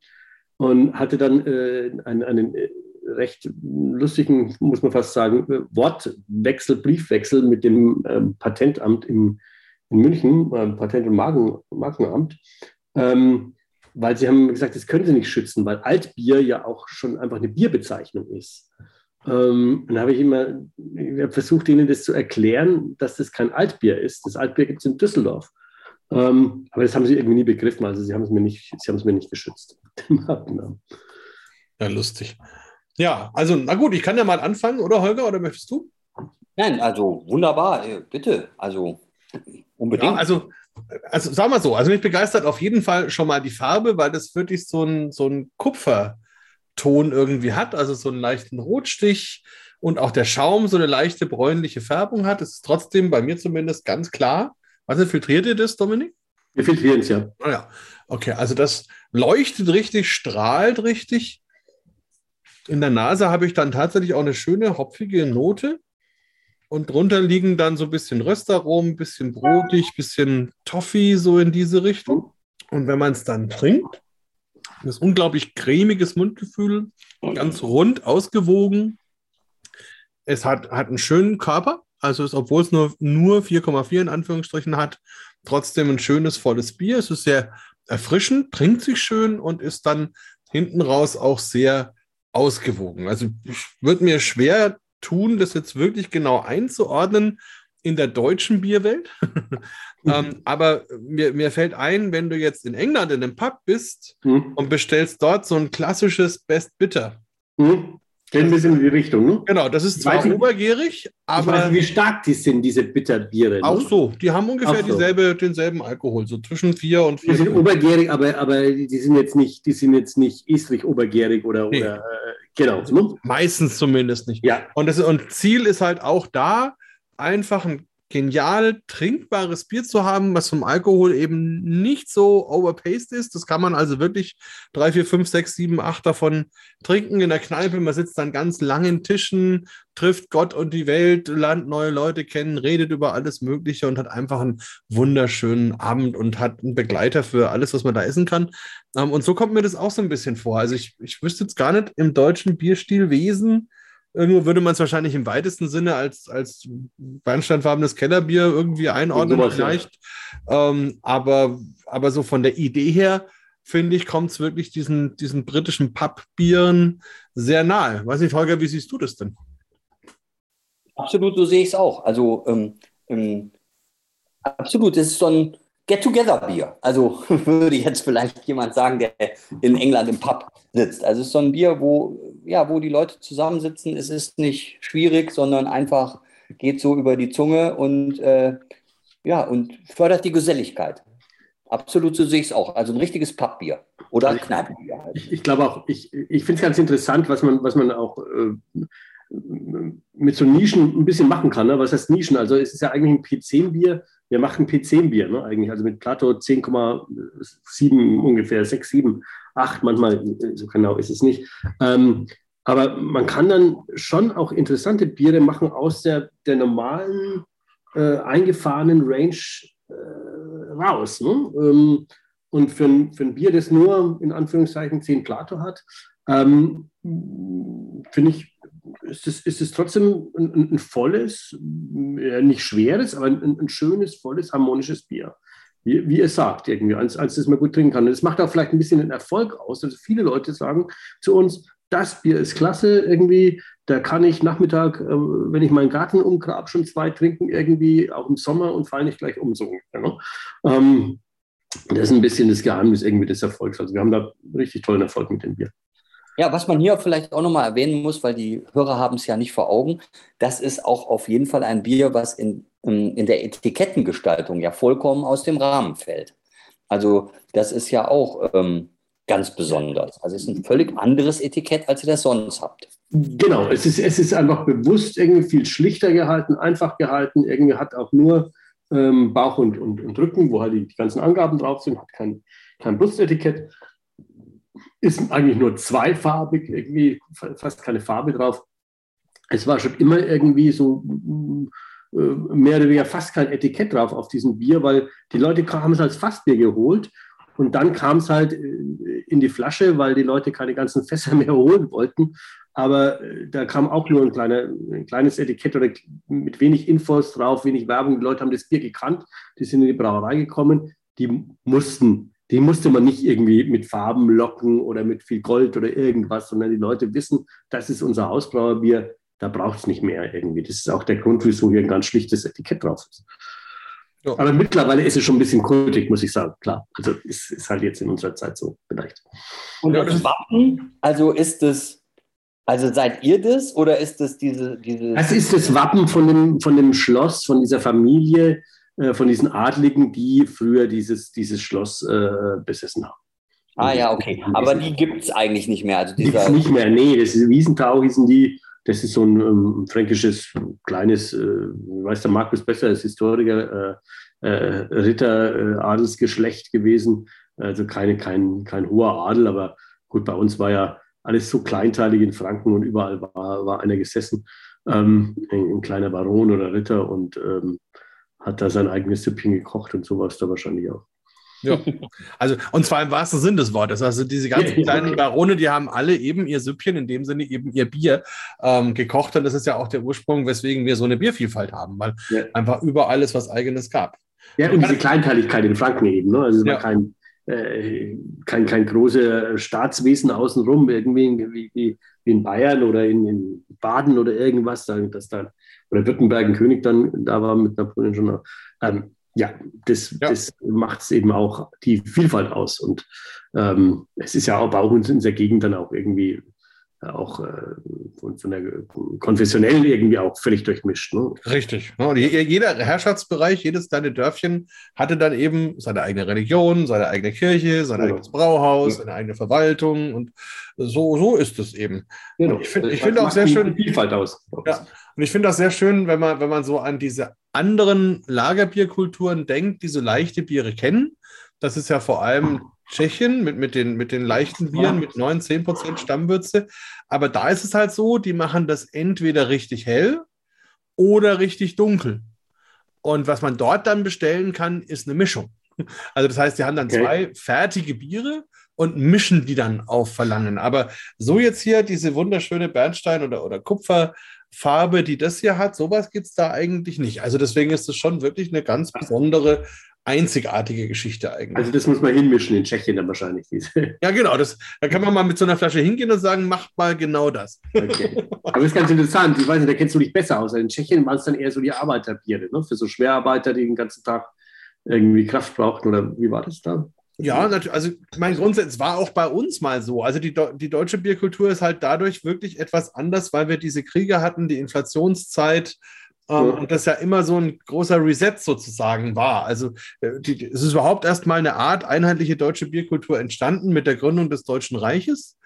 und hatte dann äh, einen, einen äh, recht lustigen, muss man fast sagen, Wortwechsel, Briefwechsel mit dem ähm, Patentamt im, in München, äh, Patent- und Marken, Markenamt, ähm, weil sie haben gesagt, das können sie nicht schützen, weil Altbier ja auch schon einfach eine Bierbezeichnung ist. Ähm, dann habe ich immer ich hab versucht, ihnen das zu erklären, dass das kein Altbier ist. Das Altbier gibt es in Düsseldorf. Ähm, aber das haben sie irgendwie nie begriffen. Also sie haben es mir nicht, sie haben es mir nicht geschützt. ja, lustig. Ja, also na gut, ich kann ja mal anfangen, oder Holger, oder möchtest du? Nein, also wunderbar, äh, bitte. Also unbedingt. Ja, also, also sagen wir so, also mich begeistert auf jeden Fall schon mal die Farbe, weil das wirklich so ein, so ein Kupferton irgendwie hat, also so einen leichten Rotstich und auch der Schaum so eine leichte bräunliche Färbung hat. Es ist trotzdem bei mir zumindest ganz klar. Also filtriert ihr das, Dominik? Wir filtrieren es ja. Ah, ja. Okay, also das leuchtet richtig, strahlt richtig. In der Nase habe ich dann tatsächlich auch eine schöne hopfige Note. Und drunter liegen dann so ein bisschen Röstaromen, ein bisschen brotig, ein bisschen Toffee, so in diese Richtung. Und wenn man es dann trinkt, ist unglaublich cremiges Mundgefühl, ganz rund, ausgewogen. Es hat, hat einen schönen Körper, also ist, obwohl es nur, nur 4,4 in Anführungsstrichen hat, trotzdem ein schönes, volles Bier. Es ist sehr erfrischend, trinkt sich schön und ist dann hinten raus auch sehr ausgewogen. Also ich würde mir schwer tun, das jetzt wirklich genau einzuordnen in der deutschen Bierwelt. mhm. ähm, aber mir, mir fällt ein, wenn du jetzt in England in einem Pub bist mhm. und bestellst dort so ein klassisches Best Bitter. Mhm. Ein bisschen in die Richtung, ne? Genau, das ist zwar obergärig, aber. Nicht, wie stark die sind, diese Bitterbiere. Ne? Auch so, die haben ungefähr so. dieselbe, denselben Alkohol, so zwischen vier und vier. Die sind obergärig, aber, aber die sind jetzt nicht, die sind jetzt nicht Estrich obergärig oder, nee. oder äh, genau. Ne? Meistens zumindest nicht. Ja. Und, das, und Ziel ist halt auch da, einfach ein genial trinkbares Bier zu haben, was vom Alkohol eben nicht so overpaced ist. Das kann man also wirklich drei, vier, fünf, sechs, sieben, acht davon trinken in der Kneipe. Man sitzt an ganz langen Tischen, trifft Gott und die Welt, lernt neue Leute kennen, redet über alles Mögliche und hat einfach einen wunderschönen Abend und hat einen Begleiter für alles, was man da essen kann. Ähm, und so kommt mir das auch so ein bisschen vor. Also ich, ich wüsste jetzt gar nicht im deutschen Bierstilwesen, Irgendwo würde man es wahrscheinlich im weitesten Sinne als, als bernsteinfarbenes Kellerbier irgendwie einordnen, sowas, vielleicht. Ja. Ähm, aber, aber so von der Idee her, finde ich, kommt es wirklich diesen, diesen britischen Pappbieren sehr nahe. Weiß nicht, Holger, wie siehst du das denn? Absolut, so sehe ich es auch. Also ähm, ähm, absolut, es ist so ein Get-Together-Bier. Also würde jetzt vielleicht jemand sagen, der in England im Pub sitzt. Also es ist so ein Bier, wo, ja, wo die Leute zusammensitzen. Es ist nicht schwierig, sondern einfach geht so über die Zunge und, äh, ja, und fördert die Geselligkeit. Absolut, so sehe ich es auch. Also ein richtiges Pappbier oder ein Kneipenbier. Halt. Ich, ich glaube auch, ich, ich finde es ganz interessant, was man, was man auch äh, mit so Nischen ein bisschen machen kann. Ne? Was heißt Nischen? Also es ist ja eigentlich ein P10-Bier. Wir machen P10-Bier ne? eigentlich. Also mit Plato 10,7 ungefähr, 6, 7, 8 manchmal, so genau ist es nicht. Ähm, aber man kann dann schon auch interessante Biere machen aus der, der normalen äh, eingefahrenen Range äh, raus. Ne? Ähm, und für ein, für ein Bier, das nur in Anführungszeichen 10 Plato hat, ähm, finde ich, ist es, ist trotzdem ein, ein volles, äh, nicht schweres, aber ein, ein, schönes, volles, harmonisches Bier. Wie, wie ihr sagt, irgendwie, als, als das man gut trinken kann. Und das macht auch vielleicht ein bisschen den Erfolg aus. Also viele Leute sagen zu uns, das Bier ist klasse irgendwie, da kann ich Nachmittag, äh, wenn ich meinen Garten umgrab, schon zwei trinken irgendwie, auch im Sommer und falle nicht gleich um so. Ne? Ähm, das ist ein bisschen das Geheimnis irgendwie des Erfolgs. Also wir haben da richtig tollen Erfolg mit dem Bier. Ja, was man hier vielleicht auch nochmal erwähnen muss, weil die Hörer haben es ja nicht vor Augen, das ist auch auf jeden Fall ein Bier, was in, in der Etikettengestaltung ja vollkommen aus dem Rahmen fällt. Also das ist ja auch ähm, ganz besonders. Also es ist ein völlig anderes Etikett, als ihr das sonst habt. Genau, es ist, es ist einfach bewusst irgendwie viel schlichter gehalten, einfach gehalten. Irgendwie hat auch nur ähm, Bauch und, und, und Rücken, wo halt die, die ganzen Angaben drauf sind, hat kein, kein Brustetikett ist eigentlich nur zweifarbig, irgendwie fast keine Farbe drauf. Es war schon immer irgendwie so mehr oder weniger fast kein Etikett drauf auf diesem Bier, weil die Leute haben es als Fassbier geholt und dann kam es halt äh, in die Flasche, weil die Leute keine ganzen Fässer mehr holen wollten. Aber äh, da kam auch nur ein, kleiner, ein kleines Etikett oder mit wenig Infos drauf, wenig Werbung. Die Leute haben das Bier gekannt, die sind in die Brauerei gekommen, die mussten die musste man nicht irgendwie mit Farben locken oder mit viel Gold oder irgendwas, sondern die Leute wissen, das ist unser Hausbrauerbier, da braucht es nicht mehr irgendwie. Das ist auch der Grund, wieso hier ein ganz schlichtes Etikett drauf ist. Ja. Aber mittlerweile ist es schon ein bisschen kultig, muss ich sagen. Klar, also ist, ist halt jetzt in unserer Zeit so vielleicht. Und das Wappen, also ist es, also seid ihr das oder ist es diese, diese. Das ist das Wappen von dem, von dem Schloss, von dieser Familie, äh, von diesen Adligen, die früher dieses, dieses Schloss äh, besessen haben. Ah ja, okay. Aber die gibt es eigentlich nicht mehr. Also dieser nicht mehr, nee. Das ist Wiesentau hießen die. Das ist so ein ähm, fränkisches, kleines, äh, weiß der Markus besser als Historiker, äh, äh, Ritter, äh, Adelsgeschlecht gewesen. Also keine, kein, kein hoher Adel, aber gut, bei uns war ja alles so kleinteilig in Franken und überall war, war einer gesessen. Ähm, ein, ein, kleiner Baron oder Ritter und ähm, hat da sein eigenes Süppchen gekocht und sowas da wahrscheinlich auch. Ja, also und zwar im wahrsten Sinn des Wortes. Also diese ganzen kleinen Barone, die haben alle eben ihr Süppchen, in dem Sinne eben ihr Bier ähm, gekocht. Und das ist ja auch der Ursprung, weswegen wir so eine Biervielfalt haben, weil ja. einfach überall es was Eigenes gab. Ja, und diese Kleinteiligkeit in Franken eben. Ne? Also es ja. war kein, äh, kein, kein großes Staatswesen außenrum, irgendwie wie, in Bayern oder in, in Baden oder irgendwas, dass da oder Württemberg ein König dann da war mit Napoleon schon. Ähm, ja, das, ja. das macht es eben auch die Vielfalt aus. Und ähm, es ist ja auch bei uns in der Gegend dann auch irgendwie auch äh, von, von, der konfessionellen irgendwie auch völlig durchmischt. Ne? Richtig. Und jeder Herrschaftsbereich, jedes kleine Dörfchen hatte dann eben seine eigene Religion, seine eigene Kirche, sein ja. eigenes Brauhaus, seine eigene Verwaltung und so, so ist es eben. Genau. Ich finde find auch sehr schön. Vielfalt aus. Ja. Und ich finde das sehr schön, wenn man, wenn man so an diese anderen Lagerbierkulturen denkt, die so leichte Biere kennen. Das ist ja vor allem Tschechien mit, mit, den, mit den leichten Bieren mit 9, 10 Prozent Stammwürze. Aber da ist es halt so, die machen das entweder richtig hell oder richtig dunkel. Und was man dort dann bestellen kann, ist eine Mischung. Also das heißt, die haben dann okay. zwei fertige Biere und mischen die dann auf Verlangen. Aber so jetzt hier diese wunderschöne Bernstein- oder, oder Kupferfarbe, die das hier hat, sowas gibt es da eigentlich nicht. Also deswegen ist es schon wirklich eine ganz besondere einzigartige Geschichte eigentlich. Also das muss man hinmischen in Tschechien dann wahrscheinlich. ja, genau. Das, da kann man mal mit so einer Flasche hingehen und sagen, macht mal genau das. Okay. Aber das ist ganz interessant. Ich weiß nicht, da kennst du dich besser aus. In Tschechien waren es dann eher so die Arbeiterbiere, ne? für so Schwerarbeiter, die den ganzen Tag irgendwie Kraft brauchten. Oder wie war das da? Ja, also mein Grundsatz war auch bei uns mal so. Also die, die deutsche Bierkultur ist halt dadurch wirklich etwas anders, weil wir diese Kriege hatten, die Inflationszeit, ähm, und das ja immer so ein großer Reset sozusagen war. Also äh, die, es ist überhaupt erstmal eine Art einheitliche deutsche Bierkultur entstanden mit der Gründung des Deutschen Reiches.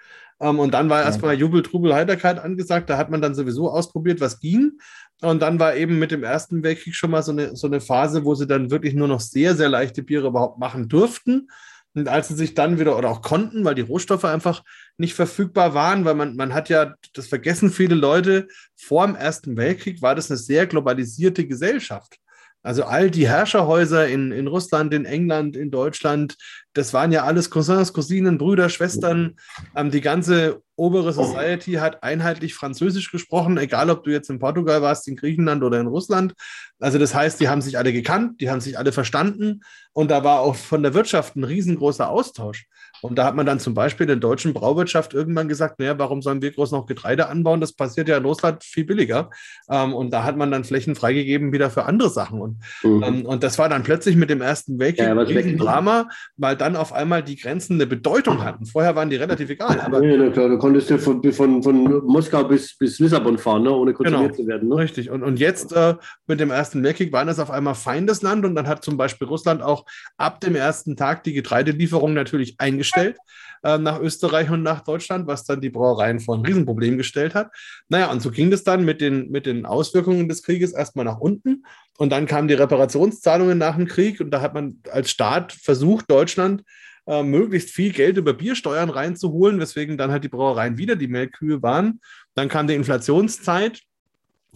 Ähm, und dann war erstmal Jubel, Trubel, Heiterkeit angesagt. Da hat man dann sowieso ausprobiert, was ging. Und dann war eben mit dem Ersten Weltkrieg schon mal so eine, so eine Phase, wo sie dann wirklich nur noch sehr, sehr leichte Biere überhaupt machen durften. Und als sie sich dann wieder oder auch konnten, weil die Rohstoffe einfach nicht verfügbar waren, weil man, man hat ja, das vergessen viele Leute, vor dem Ersten Weltkrieg war das eine sehr globalisierte Gesellschaft. Also all die Herrscherhäuser in, in Russland, in England, in Deutschland, das waren ja alles Cousins, Cousinen, Brüder, Schwestern. Ähm, die ganze obere Society hat einheitlich Französisch gesprochen, egal ob du jetzt in Portugal warst, in Griechenland oder in Russland. Also das heißt, die haben sich alle gekannt, die haben sich alle verstanden und da war auch von der Wirtschaft ein riesengroßer Austausch. Und da hat man dann zum Beispiel in der deutschen Brauwirtschaft irgendwann gesagt, naja, warum sollen wir groß noch Getreide anbauen? Das passiert ja in Russland viel billiger. Ähm, und da hat man dann Flächen freigegeben wieder für andere Sachen. Und, mhm. ähm, und das war dann plötzlich mit dem Ersten Weltkrieg ja, ein Drama, weil dann auf einmal die Grenzen eine Bedeutung hatten. Vorher waren die relativ egal. Aber ja, na klar, du konntest ja von, von, von Moskau bis, bis Lissabon fahren, ne? ohne kontrolliert genau, zu werden. Ne? Richtig. Und, und jetzt äh, mit dem Ersten Weltkrieg waren das auf einmal Feindesland und dann hat zum Beispiel Russland auch ab dem ersten Tag die Getreidelieferung natürlich eingestellt gestellt äh, nach Österreich und nach Deutschland, was dann die Brauereien vor ein Riesenproblem gestellt hat. Naja, und so ging es dann mit den, mit den Auswirkungen des Krieges erstmal nach unten. Und dann kamen die Reparationszahlungen nach dem Krieg und da hat man als Staat versucht, Deutschland äh, möglichst viel Geld über Biersteuern reinzuholen, weswegen dann halt die Brauereien wieder die Melkkühe waren. Dann kam die Inflationszeit,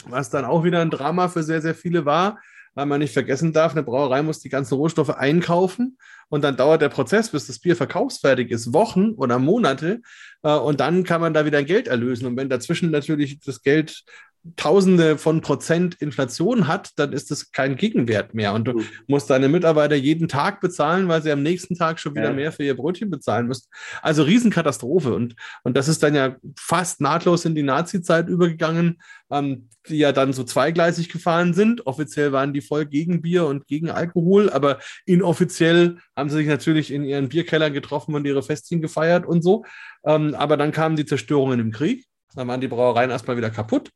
was dann auch wieder ein Drama für sehr, sehr viele war weil man nicht vergessen darf, eine Brauerei muss die ganzen Rohstoffe einkaufen und dann dauert der Prozess, bis das Bier verkaufsfertig ist, Wochen oder Monate äh, und dann kann man da wieder Geld erlösen. Und wenn dazwischen natürlich das Geld Tausende von Prozent Inflation hat, dann ist das kein Gegenwert mehr. Und du mhm. musst deine Mitarbeiter jeden Tag bezahlen, weil sie am nächsten Tag schon wieder ja. mehr für ihr Brötchen bezahlen müssen. Also Riesenkatastrophe. Und, und das ist dann ja fast nahtlos in die Nazi-Zeit übergegangen, ähm, die ja dann so zweigleisig gefahren sind. Offiziell waren die voll gegen Bier und gegen Alkohol, aber inoffiziell haben sie sich natürlich in ihren Bierkellern getroffen und ihre Festchen gefeiert und so. Ähm, aber dann kamen die Zerstörungen im Krieg. Dann waren die Brauereien erstmal wieder kaputt.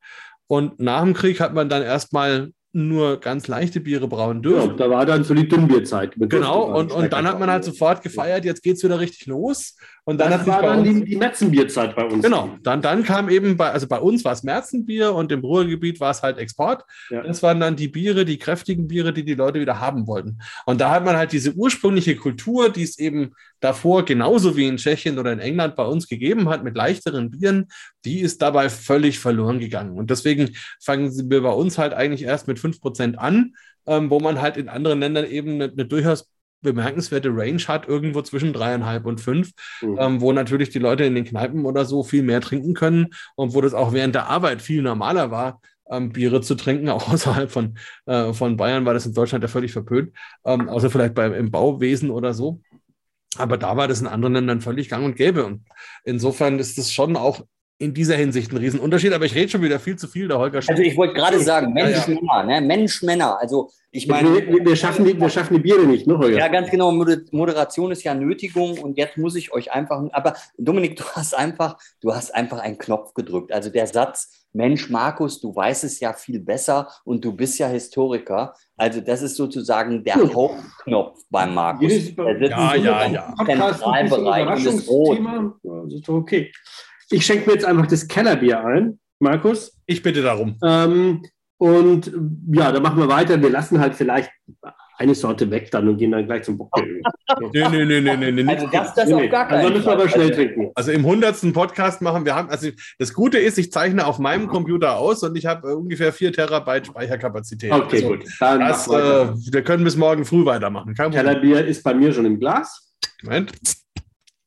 Und nach dem Krieg hat man dann erstmal nur ganz leichte Biere brauen dürfen. Ja, da war dann so die Dünnbierzeit. Genau, und, und dann hat man halt sofort gefeiert, jetzt geht es wieder richtig los. Und dann das war dann die, die Märzenbierzeit bei uns. Genau, dann, dann kam eben, bei, also bei uns war es Märzenbier und im Ruhrgebiet war es halt Export. Ja. Das waren dann die Biere, die kräftigen Biere, die die Leute wieder haben wollten. Und da hat man halt diese ursprüngliche Kultur, die es eben davor genauso wie in Tschechien oder in England bei uns gegeben hat, mit leichteren Bieren, die ist dabei völlig verloren gegangen. Und deswegen fangen wir bei uns halt eigentlich erst mit 5% an, ähm, wo man halt in anderen Ländern eben eine, eine durchaus bemerkenswerte Range hat, irgendwo zwischen dreieinhalb und fünf, mhm. ähm, wo natürlich die Leute in den Kneipen oder so viel mehr trinken können und wo das auch während der Arbeit viel normaler war, ähm, Biere zu trinken, auch außerhalb von, äh, von Bayern war das in Deutschland ja völlig verpönt, ähm, außer vielleicht beim, im Bauwesen oder so. Aber da war das in anderen Ländern völlig gang und gäbe. Und insofern ist das schon auch in dieser Hinsicht ein Riesenunterschied, aber ich rede schon wieder viel zu viel, der Holger Also ich wollte gerade sagen, Mensch, ja, ja. Männer, ne? Mensch, Männer. Also ich meine. Wir, wir, schaffen die, wir schaffen die Biere nicht, ne, Holger? Ja, ganz genau. Moderation ist ja Nötigung und jetzt muss ich euch einfach. Aber Dominik, du hast einfach, du hast einfach einen Knopf gedrückt. Also der Satz, Mensch, Markus, du weißt es ja viel besser und du bist ja Historiker. Also das ist sozusagen der ja. Hauptknopf beim Markus. ja, ja, ja. Zentralbereich und ist rot. Okay. Ich schenke mir jetzt einfach das Kellerbier ein, Markus. Ich bitte darum. Ähm, und ja, dann machen wir weiter. Wir lassen halt vielleicht eine Sorte weg dann und gehen dann gleich zum Bockgeöl. nee, nee, nee, nee, nee, nee. Also das, das nee, auf gar keinen Also müssen wir aber schnell trinken. Also im hundertsten Podcast machen wir haben, also das Gute ist, ich zeichne auf meinem Computer aus und ich habe ungefähr vier Terabyte Speicherkapazität. Okay, also, gut. Dann das, äh, wir können bis morgen früh weitermachen. Kellerbier ist bei mir schon im Glas. Moment.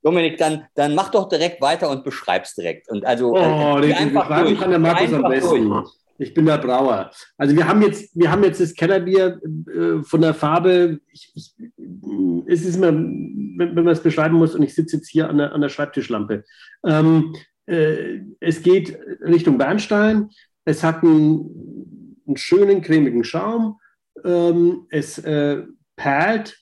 Dominik, dann, dann mach doch direkt weiter und beschreib's direkt. Und also oh, äh, einfach durch. Kann der Markus am besten. Durch. Ich bin der Brauer. Also wir haben jetzt, wir haben jetzt das Kellerbier äh, von der Farbe, ich, ich, es ist immer, wenn, wenn man es beschreiben muss, und ich sitze jetzt hier an der, an der Schreibtischlampe. Ähm, äh, es geht Richtung Bernstein. Es hat einen, einen schönen cremigen Schaum. Ähm, es äh, perlt,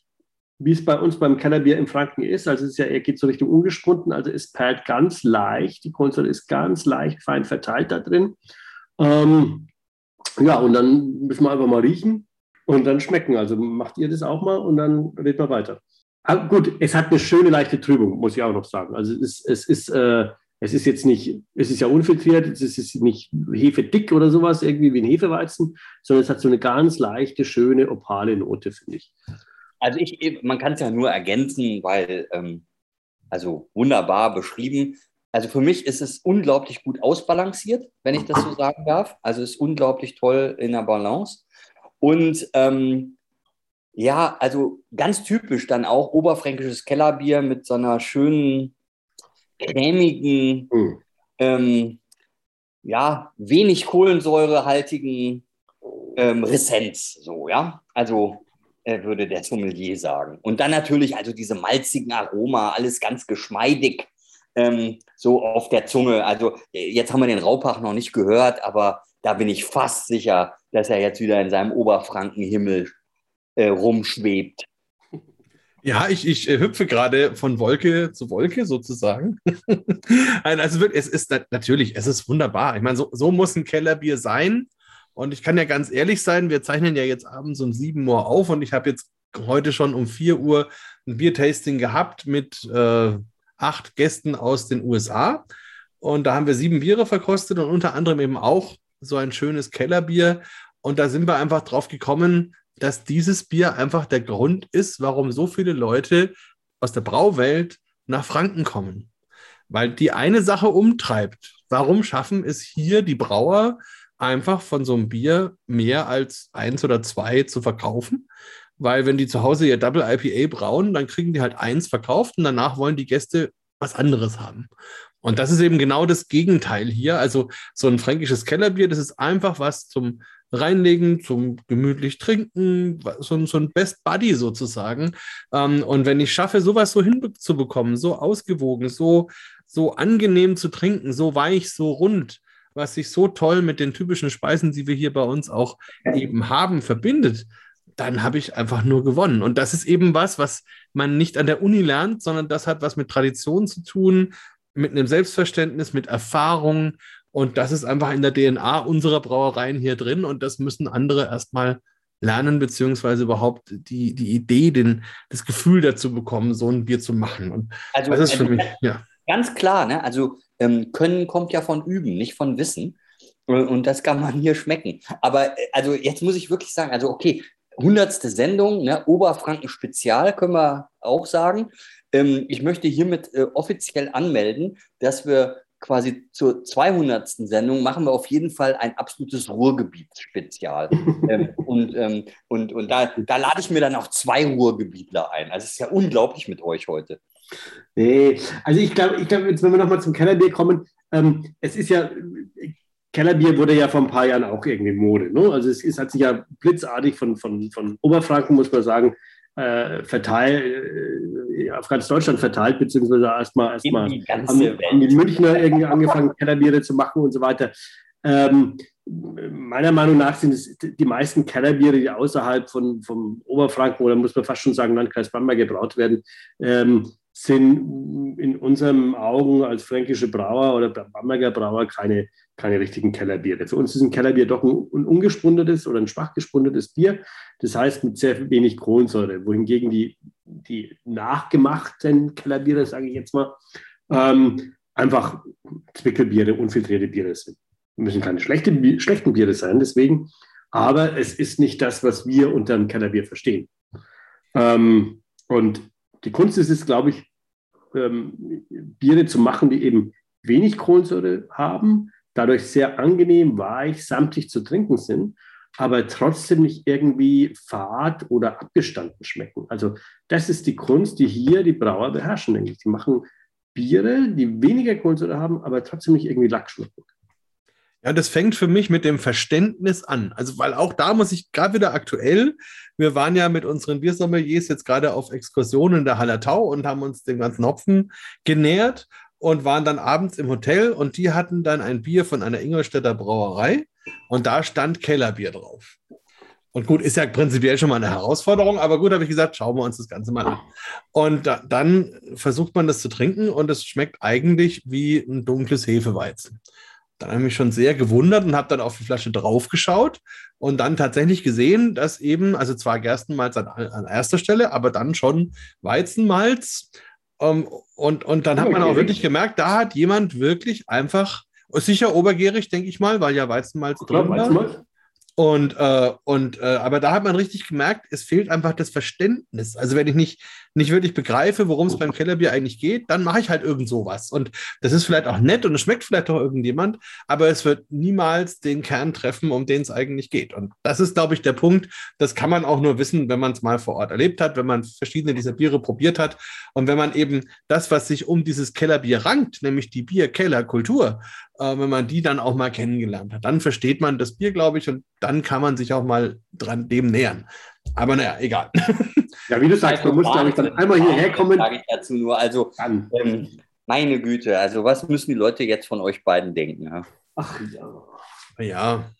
wie es bei uns beim Kellerbier im Franken ist. Also es ist ja, er geht so Richtung ungespunden, also es perlt ganz leicht. Die Kohlensäure ist ganz leicht fein verteilt da drin. Ähm, ja, und dann müssen wir einfach mal riechen und dann schmecken. Also macht ihr das auch mal und dann reden wir weiter. Aber gut, es hat eine schöne leichte Trübung, muss ich auch noch sagen. Also es ist, es ist, äh, es ist jetzt nicht, es ist ja unfiltriert, es ist nicht hefedick oder sowas, irgendwie wie ein Hefeweizen, sondern es hat so eine ganz leichte, schöne, opale Note, finde ich. Also ich, man kann es ja nur ergänzen, weil, ähm, also wunderbar beschrieben. Also für mich ist es unglaublich gut ausbalanciert, wenn ich das so sagen darf. Also es ist unglaublich toll in der Balance. Und ähm, ja, also ganz typisch dann auch oberfränkisches Kellerbier mit so einer schönen, cremigen, mhm. ähm, ja, wenig kohlensäurehaltigen ähm, Ressenz. So, ja. Also würde der Sommelier sagen. Und dann natürlich also diese malzigen Aroma, alles ganz geschmeidig ähm, so auf der Zunge. Also äh, jetzt haben wir den Raupach noch nicht gehört, aber da bin ich fast sicher, dass er jetzt wieder in seinem Oberfrankenhimmel äh, rumschwebt. Ja, ich, ich äh, hüpfe gerade von Wolke zu Wolke sozusagen. also es ist natürlich, es ist wunderbar. Ich meine, so, so muss ein Kellerbier sein. Und ich kann ja ganz ehrlich sein, wir zeichnen ja jetzt abends um 7 Uhr auf und ich habe jetzt heute schon um 4 Uhr ein Biertasting gehabt mit äh, acht Gästen aus den USA. Und da haben wir sieben Biere verkostet und unter anderem eben auch so ein schönes Kellerbier. Und da sind wir einfach drauf gekommen, dass dieses Bier einfach der Grund ist, warum so viele Leute aus der Brauwelt nach Franken kommen. Weil die eine Sache umtreibt. Warum schaffen es hier die Brauer einfach von so einem Bier mehr als eins oder zwei zu verkaufen? weil wenn die zu Hause ihr Double IPA brauen, dann kriegen die halt eins verkauft und danach wollen die Gäste was anderes haben. Und das ist eben genau das Gegenteil hier. Also so ein fränkisches Kellerbier, das ist einfach was zum Reinlegen, zum gemütlich trinken, so, so ein Best Buddy sozusagen. Ähm, und wenn ich schaffe, sowas so hinzubekommen, so ausgewogen, so, so angenehm zu trinken, so weich, so rund, was sich so toll mit den typischen Speisen, die wir hier bei uns auch eben haben, verbindet, dann habe ich einfach nur gewonnen. Und das ist eben was, was man nicht an der Uni lernt, sondern das hat was mit Tradition zu tun, mit einem Selbstverständnis, mit Erfahrung. Und das ist einfach in der DNA unserer Brauereien hier drin. Und das müssen andere erstmal lernen, beziehungsweise überhaupt die, die Idee, den, das Gefühl dazu bekommen, so ein Bier zu machen. Und also, das ist für also, mich, ja. Ganz klar, ne? Also ähm, Können kommt ja von Üben, nicht von Wissen. Und das kann man hier schmecken. Aber äh, also jetzt muss ich wirklich sagen, also okay, hundertste Sendung, ne, Oberfranken Spezial, können wir auch sagen. Ähm, ich möchte hiermit äh, offiziell anmelden, dass wir quasi zur 200. Sendung machen wir auf jeden Fall ein absolutes Ruhrgebiet-Spezial. ähm, und ähm, und, und da, da lade ich mir dann auch zwei Ruhrgebietler ein. Also es ist ja unglaublich mit euch heute. Nee, also ich glaube, ich glaub, jetzt wenn wir nochmal zum Kellerbier kommen, ähm, es ist ja, Kellerbier wurde ja vor ein paar Jahren auch irgendwie Mode. Ne? Also es, es, hat sich ja blitzartig von, von, von Oberfranken, muss man sagen, äh, verteilt, äh, auf ganz Deutschland verteilt, beziehungsweise erstmal erstmal haben, die Münchner irgendwie angefangen, Kellerbiere zu machen und so weiter. Ähm, meiner Meinung nach sind es die meisten Kellerbiere, die außerhalb von, vom Oberfranken oder muss man fast schon sagen, Landkreis Bamberg gebraut werden, ähm, sind in unseren Augen als fränkische Brauer oder Bamberger Brauer keine, keine richtigen Kellerbiere. Für uns ist ein Kellerbier doch ein, ein ungespundetes oder ein schwach gespundetes Bier. Das heißt mit sehr wenig Kohlensäure, wohingegen die, die nachgemachten Kellerbiere, sage ich jetzt mal, ähm, einfach Zwickelbiere, unfiltrierte Biere sind. Müssen keine schlechte, schlechten Biere sein, deswegen. Aber es ist nicht das, was wir unter einem Kellerbier verstehen. Ähm, und die Kunst ist es, glaube ich, ähm, Biere zu machen, die eben wenig Kohlensäure haben, dadurch sehr angenehm, weich, samtig zu trinken sind, aber trotzdem nicht irgendwie fad oder abgestanden schmecken. Also das ist die Kunst, die hier die Brauer beherrschen, denke ich. Die machen Biere, die weniger Kohlensäure haben, aber trotzdem nicht irgendwie Lack schmecken. Ja, das fängt für mich mit dem Verständnis an. Also, weil auch da muss ich gerade wieder aktuell, wir waren ja mit unseren Biersommeliers jetzt gerade auf Exkursionen in der Hallertau und haben uns den ganzen Hopfen genähert und waren dann abends im Hotel und die hatten dann ein Bier von einer Ingolstädter Brauerei und da stand Kellerbier drauf. Und gut, ist ja prinzipiell schon mal eine Herausforderung, aber gut, habe ich gesagt, schauen wir uns das Ganze mal an. Und da, dann versucht man das zu trinken und es schmeckt eigentlich wie ein dunkles Hefeweizen. Dann habe ich mich schon sehr gewundert und habe dann auf die Flasche draufgeschaut und dann tatsächlich gesehen, dass eben, also zwar Gerstenmalz an, an erster Stelle, aber dann schon Weizenmalz. Ähm, und, und dann hat man auch wirklich gemerkt, da hat jemand wirklich einfach, sicher obergärig, denke ich mal, weil ja Weizenmalz drin war. Und, äh, und äh, aber da hat man richtig gemerkt, es fehlt einfach das Verständnis. Also wenn ich nicht, nicht wirklich begreife, worum es beim Kellerbier eigentlich geht, dann mache ich halt irgend sowas. Und das ist vielleicht auch nett und es schmeckt vielleicht auch irgendjemand, aber es wird niemals den Kern treffen, um den es eigentlich geht. Und das ist, glaube ich, der Punkt. Das kann man auch nur wissen, wenn man es mal vor Ort erlebt hat, wenn man verschiedene dieser Biere probiert hat und wenn man eben das, was sich um dieses Kellerbier rankt, nämlich die Bier-Keller-Kultur, äh, wenn man die dann auch mal kennengelernt hat. Dann versteht man das Bier, glaube ich, und dann kann man sich auch mal dran dem nähern. Aber naja, egal. Ja, wie du sagst, man muss, glaube ich, dann einmal hierher kommen. Sage ich dazu nur. Also, ähm, meine Güte, also was müssen die Leute jetzt von euch beiden denken? Ja? Ach ja. Ja.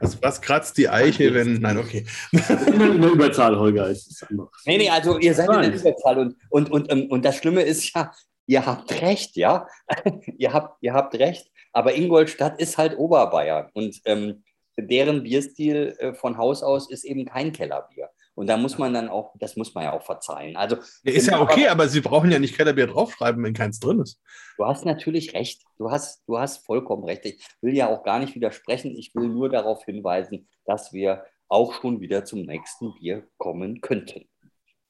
Was, was kratzt die Eiche, wenn. Nein, okay. Der Überzahl, Holger. Ist nee, nee, also ihr seid in der Überzahl und, und, und, ähm, und das Schlimme ist ja, ihr habt recht, ja. ihr, habt, ihr habt recht. Aber Ingolstadt ist halt Oberbayern und ähm, deren Bierstil äh, von Haus aus ist eben kein Kellerbier. Und da muss man dann auch, das muss man ja auch verzeihen. Also, ist ja okay, aber, aber Sie brauchen ja nicht Kellerbier draufschreiben, wenn keins drin ist. Du hast natürlich recht. Du hast, du hast vollkommen recht. Ich will ja auch gar nicht widersprechen. Ich will nur darauf hinweisen, dass wir auch schon wieder zum nächsten Bier kommen könnten.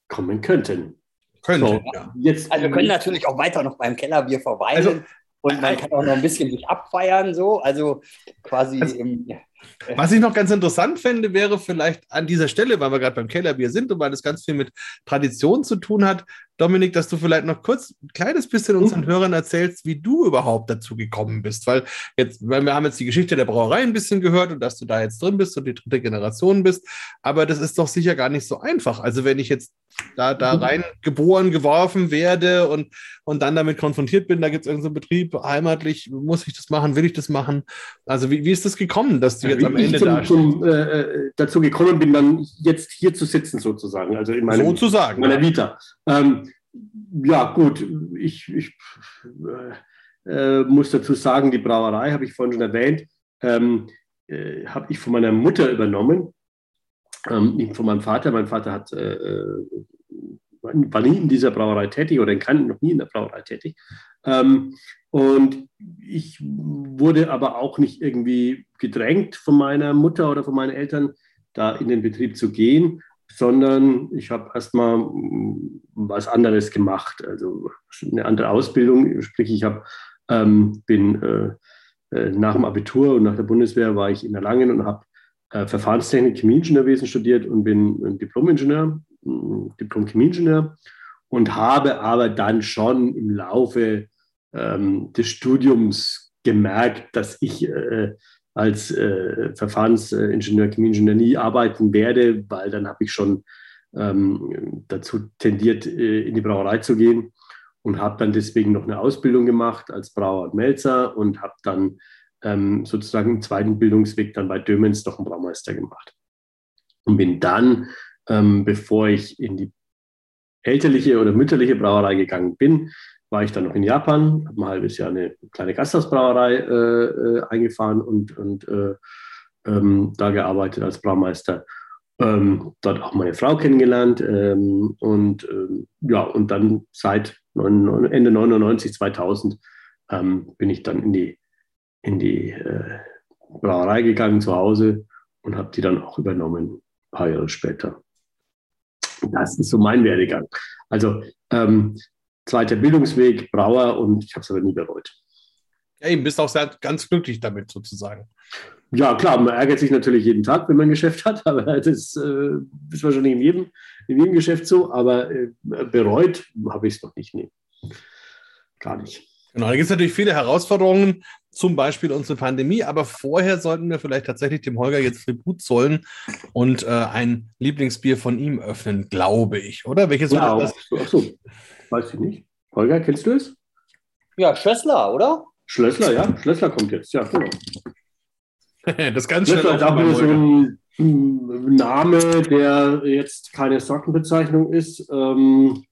Kommen könnten. Könnten, so, ja. Jetzt, also wir können natürlich auch weiter noch beim Kellerbier verweilen. Also, und man kann auch noch ein bisschen sich abfeiern, so. Also quasi. Also, im, was ich noch ganz interessant fände, wäre vielleicht an dieser Stelle, weil wir gerade beim Kellerbier sind und weil das ganz viel mit Tradition zu tun hat, Dominik, dass du vielleicht noch kurz ein kleines bisschen unseren mhm. Hörern erzählst, wie du überhaupt dazu gekommen bist. Weil jetzt, weil wir haben jetzt die Geschichte der Brauerei ein bisschen gehört und dass du da jetzt drin bist und die dritte Generation bist. Aber das ist doch sicher gar nicht so einfach. Also wenn ich jetzt da, da mhm. rein geboren, geworfen werde und, und dann damit konfrontiert bin, da gibt es irgendeinen Betrieb, heimatlich, muss ich das machen, will ich das machen? Also wie, wie ist das gekommen, dass du ja, jetzt am Ende zum, da zum, äh, äh, dazu gekommen bin, dann jetzt hier zu sitzen sozusagen, also in meinem, sozusagen, meiner Vita. Ähm, ja, gut, ich, ich äh, muss dazu sagen, die Brauerei, habe ich vorhin schon erwähnt, ähm, äh, habe ich von meiner Mutter übernommen, ähm, von meinem Vater. Mein Vater hat, äh, äh, war nie in dieser Brauerei tätig oder kann noch nie in der Brauerei tätig. Ähm, und ich wurde aber auch nicht irgendwie gedrängt von meiner Mutter oder von meinen Eltern, da in den Betrieb zu gehen, sondern ich habe erstmal mm, was anderes gemacht, also eine andere Ausbildung. Sprich, ich hab, ähm, bin äh, äh, nach dem Abitur und nach der Bundeswehr war ich in Erlangen und habe äh, Verfahrenstechnik, Chemieingenieurwesen studiert und bin Diplom-Ingenieur, mm, Diplom-Chemieingenieur und habe aber dann schon im Laufe ähm, des Studiums gemerkt, dass ich äh, als äh, Verfahrensingenieur, Chemieingenieur nie arbeiten werde, weil dann habe ich schon ähm, dazu tendiert, äh, in die Brauerei zu gehen und habe dann deswegen noch eine Ausbildung gemacht als Brauer und Melzer und habe dann ähm, sozusagen im zweiten Bildungsweg dann bei Dömens noch einen Braumeister gemacht. Und bin dann, ähm, bevor ich in die elterliche oder mütterliche Brauerei gegangen bin, war ich dann noch in Japan, habe ein halbes Jahr eine kleine Gasthausbrauerei äh, äh, eingefahren und, und äh, ähm, da gearbeitet als Braumeister. Ähm, dort auch meine Frau kennengelernt ähm, und ähm, ja, und dann seit Ende 99, 2000 ähm, bin ich dann in die, in die äh, Brauerei gegangen zu Hause und habe die dann auch übernommen, ein paar Jahre später. Das ist so mein Werdegang. Also ähm, zweiter Bildungsweg, Brauer und ich habe es aber nie bereut. Ja, eben bist auch sehr, ganz glücklich damit sozusagen. Ja, klar, man ärgert sich natürlich jeden Tag, wenn man ein Geschäft hat, aber das äh, ist wahrscheinlich in jedem, in jedem Geschäft so, aber äh, bereut habe ich es noch nicht. Nee. Gar nicht. Genau, da gibt es natürlich viele Herausforderungen, zum Beispiel unsere Pandemie, aber vorher sollten wir vielleicht tatsächlich dem Holger jetzt Tribut zollen und äh, ein Lieblingsbier von ihm öffnen, glaube ich, oder? Welches Ja, war das? ach so, weiß ich nicht. Holger, kennst du es? Ja, Schössler, oder? Schlössler, ja. Schlössler kommt jetzt, ja, genau. das ganz Schlössler ist auch wieder so ein Name, der jetzt keine Sortenbezeichnung ist. Ähm,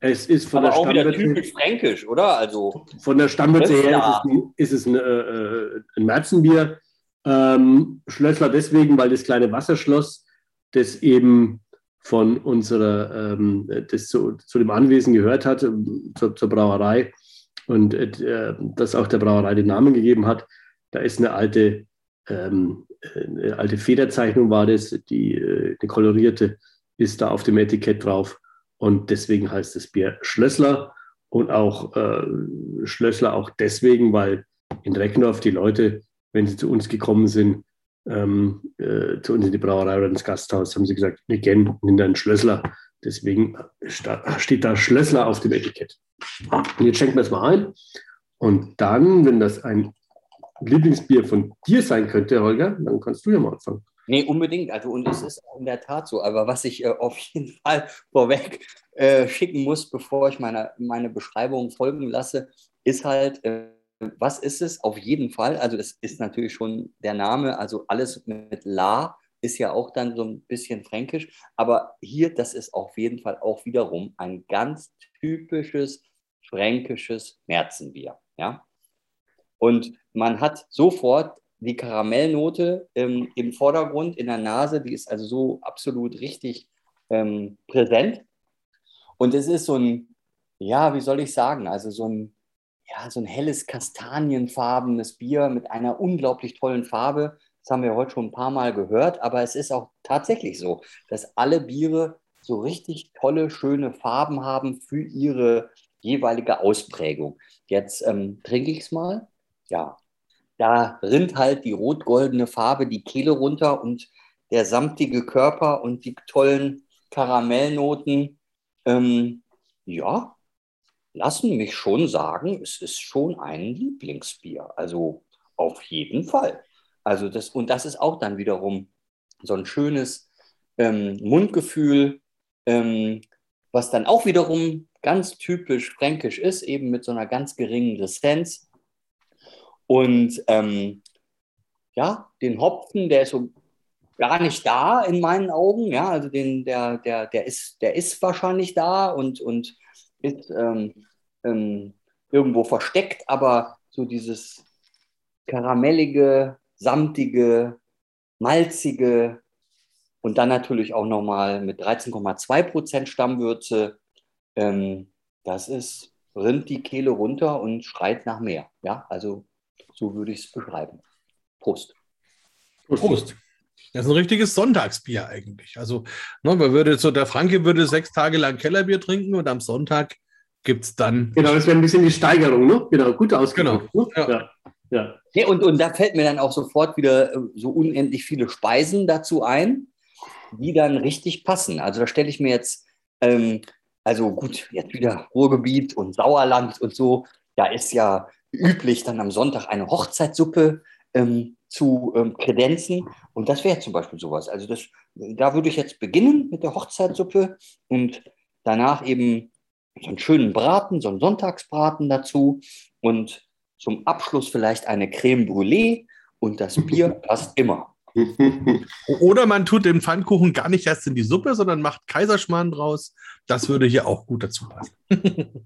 es ist von Aber der auch wieder Stammwürze typisch fränkisch, oder? Also, Von der Stammwürze her Schlössler. ist es ein, ist es ein, äh, äh, ein Märzenbier. Ähm, Schlössler deswegen, weil das kleine Wasserschloss, das eben von unserer, ähm, das zu, zu dem Anwesen gehört hat, ähm, zur, zur Brauerei. Und äh, das auch der Brauerei den Namen gegeben hat. Da ist eine alte, ähm, eine alte Federzeichnung war das, die äh, eine kolorierte ist da auf dem Etikett drauf. Und deswegen heißt das Bier Schlössler. Und auch äh, Schlössler auch deswegen, weil in Reckendorf die Leute, wenn sie zu uns gekommen sind, ähm, äh, zu uns in die Brauerei oder ins Gasthaus, haben sie gesagt, wir kennen einen Schlössler. Deswegen steht da Schlössler auf dem Etikett. Und jetzt schenken wir es mal ein. Und dann, wenn das ein Lieblingsbier von dir sein könnte, Holger, dann kannst du ja mal anfangen. nee, unbedingt. Also, und es ist in der Tat so. Aber was ich äh, auf jeden Fall vorweg äh, schicken muss, bevor ich meine, meine Beschreibung folgen lasse, ist halt, äh, was ist es? Auf jeden Fall. Also, das ist natürlich schon der Name. Also, alles mit La ist ja auch dann so ein bisschen fränkisch. Aber hier, das ist auf jeden Fall auch wiederum ein ganz typisches fränkisches Märzenbier. Ja? Und man hat sofort die Karamellnote ähm, im Vordergrund, in der Nase, die ist also so absolut richtig ähm, präsent. Und es ist so ein, ja, wie soll ich sagen, also so ein, ja, so ein helles kastanienfarbenes Bier mit einer unglaublich tollen Farbe. Das haben wir heute schon ein paar Mal gehört, aber es ist auch tatsächlich so, dass alle Biere so richtig tolle, schöne Farben haben für ihre jeweilige Ausprägung. Jetzt ähm, trinke ich es mal. Ja, da rinnt halt die rot-goldene Farbe die Kehle runter und der samtige Körper und die tollen Karamellnoten, ähm, ja, lassen mich schon sagen, es ist schon ein Lieblingsbier. Also auf jeden Fall. Also das, und das ist auch dann wiederum so ein schönes ähm, Mundgefühl, ähm, was dann auch wiederum ganz typisch fränkisch ist, eben mit so einer ganz geringen Ressenz. Und ähm, ja, den Hopfen, der ist so gar nicht da in meinen Augen. Ja, also den, der, der, der, ist, der ist wahrscheinlich da und, und ist ähm, ähm, irgendwo versteckt, aber so dieses karamellige, samtige, malzige und dann natürlich auch nochmal mit 13,2% Stammwürze. Ähm, das ist, rinnt die Kehle runter und schreit nach mehr. Ja, also so würde ich es beschreiben. Prost. Prost. Das ist ein richtiges Sonntagsbier eigentlich. Also, ne, man würde so, der Franke würde sechs Tage lang Kellerbier trinken und am Sonntag gibt es dann. Genau, das wäre ein bisschen die Steigerung, ne? Genau, gut ausgedrückt. Genau, Ne? ja. Ja. Ja. Ja, und, und da fällt mir dann auch sofort wieder äh, so unendlich viele Speisen dazu ein, die dann richtig passen. Also da stelle ich mir jetzt, ähm, also gut, jetzt wieder Ruhrgebiet und Sauerland und so, da ist ja üblich, dann am Sonntag eine Hochzeitssuppe ähm, zu ähm, kredenzen. Und das wäre zum Beispiel sowas. Also das, da würde ich jetzt beginnen mit der Hochzeitssuppe und danach eben so einen schönen Braten, so einen Sonntagsbraten dazu und zum Abschluss vielleicht eine Creme Brûlée und das Bier passt immer. Oder man tut den Pfannkuchen gar nicht erst in die Suppe, sondern macht Kaiserschmarrn draus. Das würde hier auch gut dazu passen.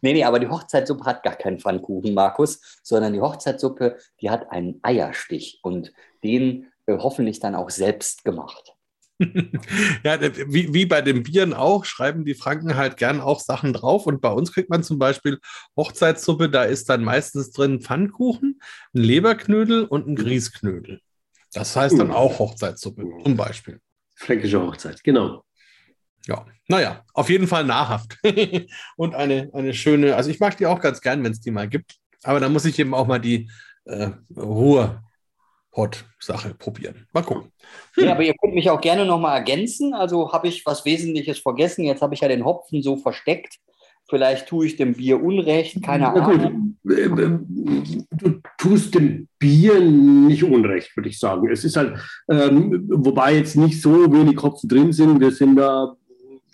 nee, nee, aber die Hochzeitssuppe hat gar keinen Pfannkuchen, Markus, sondern die Hochzeitssuppe, die hat einen Eierstich und den äh, hoffentlich dann auch selbst gemacht. Ja, wie, wie bei den Bieren auch, schreiben die Franken halt gern auch Sachen drauf. Und bei uns kriegt man zum Beispiel Hochzeitssuppe, da ist dann meistens drin Pfannkuchen, ein Leberknödel und ein Grießknödel. Das heißt dann auch Hochzeitssuppe, zum Beispiel. Fränkische Hochzeit, genau. Ja, naja, auf jeden Fall nahrhaft. und eine, eine schöne, also ich mag die auch ganz gern, wenn es die mal gibt. Aber da muss ich eben auch mal die äh, Ruhr-Hot-Sache probieren. Mal gucken. Ja, aber ihr könnt mich auch gerne nochmal ergänzen. Also habe ich was Wesentliches vergessen. Jetzt habe ich ja den Hopfen so versteckt. Vielleicht tue ich dem Bier Unrecht, keine Na Ahnung. gut, äh, äh, du tust dem Bier nicht unrecht, würde ich sagen. Es ist halt, ähm, wobei jetzt nicht so wenig Kopf drin sind. Wir sind da,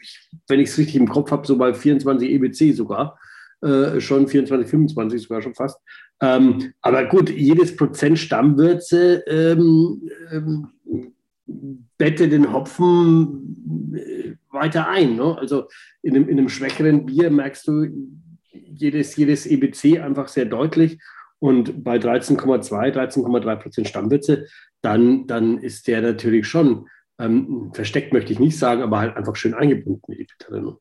ich, wenn ich es richtig im Kopf habe, so bei 24 EBC sogar. Äh, schon 24, 25 sogar schon fast. Ähm, aber gut, jedes Prozent Stammwürze ähm, ähm, bette den Hopfen äh, weiter ein. Ne? Also in einem, in einem schwächeren Bier merkst du jedes, jedes EBC einfach sehr deutlich. Und bei 13,2, 13,3 Prozent Stammwürze, dann, dann ist der natürlich schon ähm, versteckt, möchte ich nicht sagen, aber halt einfach schön eingebunden. Ne?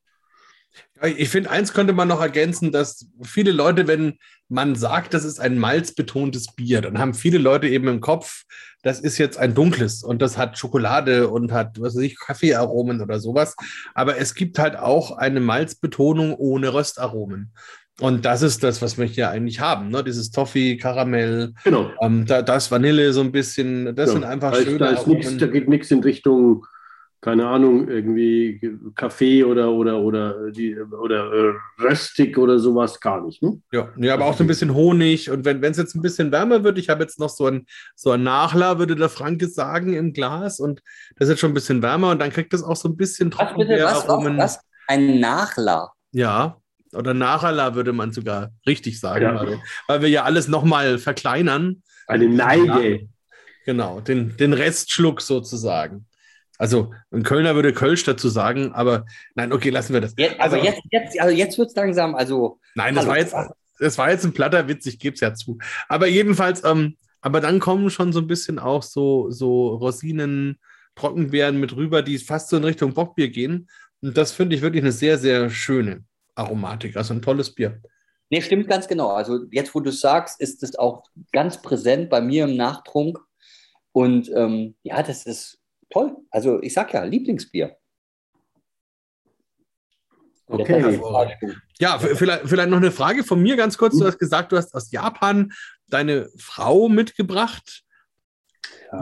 Ich finde, eins könnte man noch ergänzen, dass viele Leute, wenn man sagt, das ist ein malzbetontes Bier, dann haben viele Leute eben im Kopf, das ist jetzt ein dunkles und das hat Schokolade und hat, was weiß ich, Kaffeearomen oder sowas. Aber es gibt halt auch eine Malzbetonung ohne Röstaromen. Und das ist das, was wir hier eigentlich haben, ne? Dieses Toffee, Karamell, Genau. ähm, da, da ist Vanille so ein bisschen, das Ja, sind einfach da ist, schöne da, ist nix, da geht nichts in Richtung, keine Ahnung, irgendwie Kaffee oder, oder, oder, die, oder äh, Röstig oder sowas, gar nicht. Ne? Ja, ja, aber auch so ein bisschen Honig. Und wenn es jetzt ein bisschen wärmer wird, ich habe jetzt noch so ein, so ein Nachler, würde der Franke sagen, im Glas. Und das ist jetzt schon ein bisschen wärmer und dann kriegt das auch so ein bisschen Was bitte? Was, was? Ein Nachler. Ja, oder Nachala würde man sogar richtig sagen, Ja. weil, weil wir ja alles nochmal verkleinern. Eine Neige. Genau, den, den Restschluck sozusagen. Also ein Kölner würde Kölsch dazu sagen, aber nein, okay, lassen wir das. Jetzt, aber Also- jetzt, jetzt, also jetzt wird es langsam, also Nein, das Hallo. war jetzt, das war jetzt ein platter Witz, ich gebe es ja zu. Aber jedenfalls, ähm, aber dann kommen schon so ein bisschen auch so, so Rosinen, Trockenbeeren mit rüber, die fast so in Richtung Bockbier gehen. Und das finde ich wirklich eine sehr, sehr schöne Aromatik. Also ein tolles Bier. Nee, stimmt ganz genau. Also jetzt, wo du es sagst, ist es auch ganz präsent bei mir im Nachtrunk. Und ähm, ja, das ist toll. Also ich sag ja, Lieblingsbier. Okay. Ja, vielleicht, vielleicht noch eine Frage von mir ganz kurz. Du hast gesagt, du hast aus Japan deine Frau mitgebracht.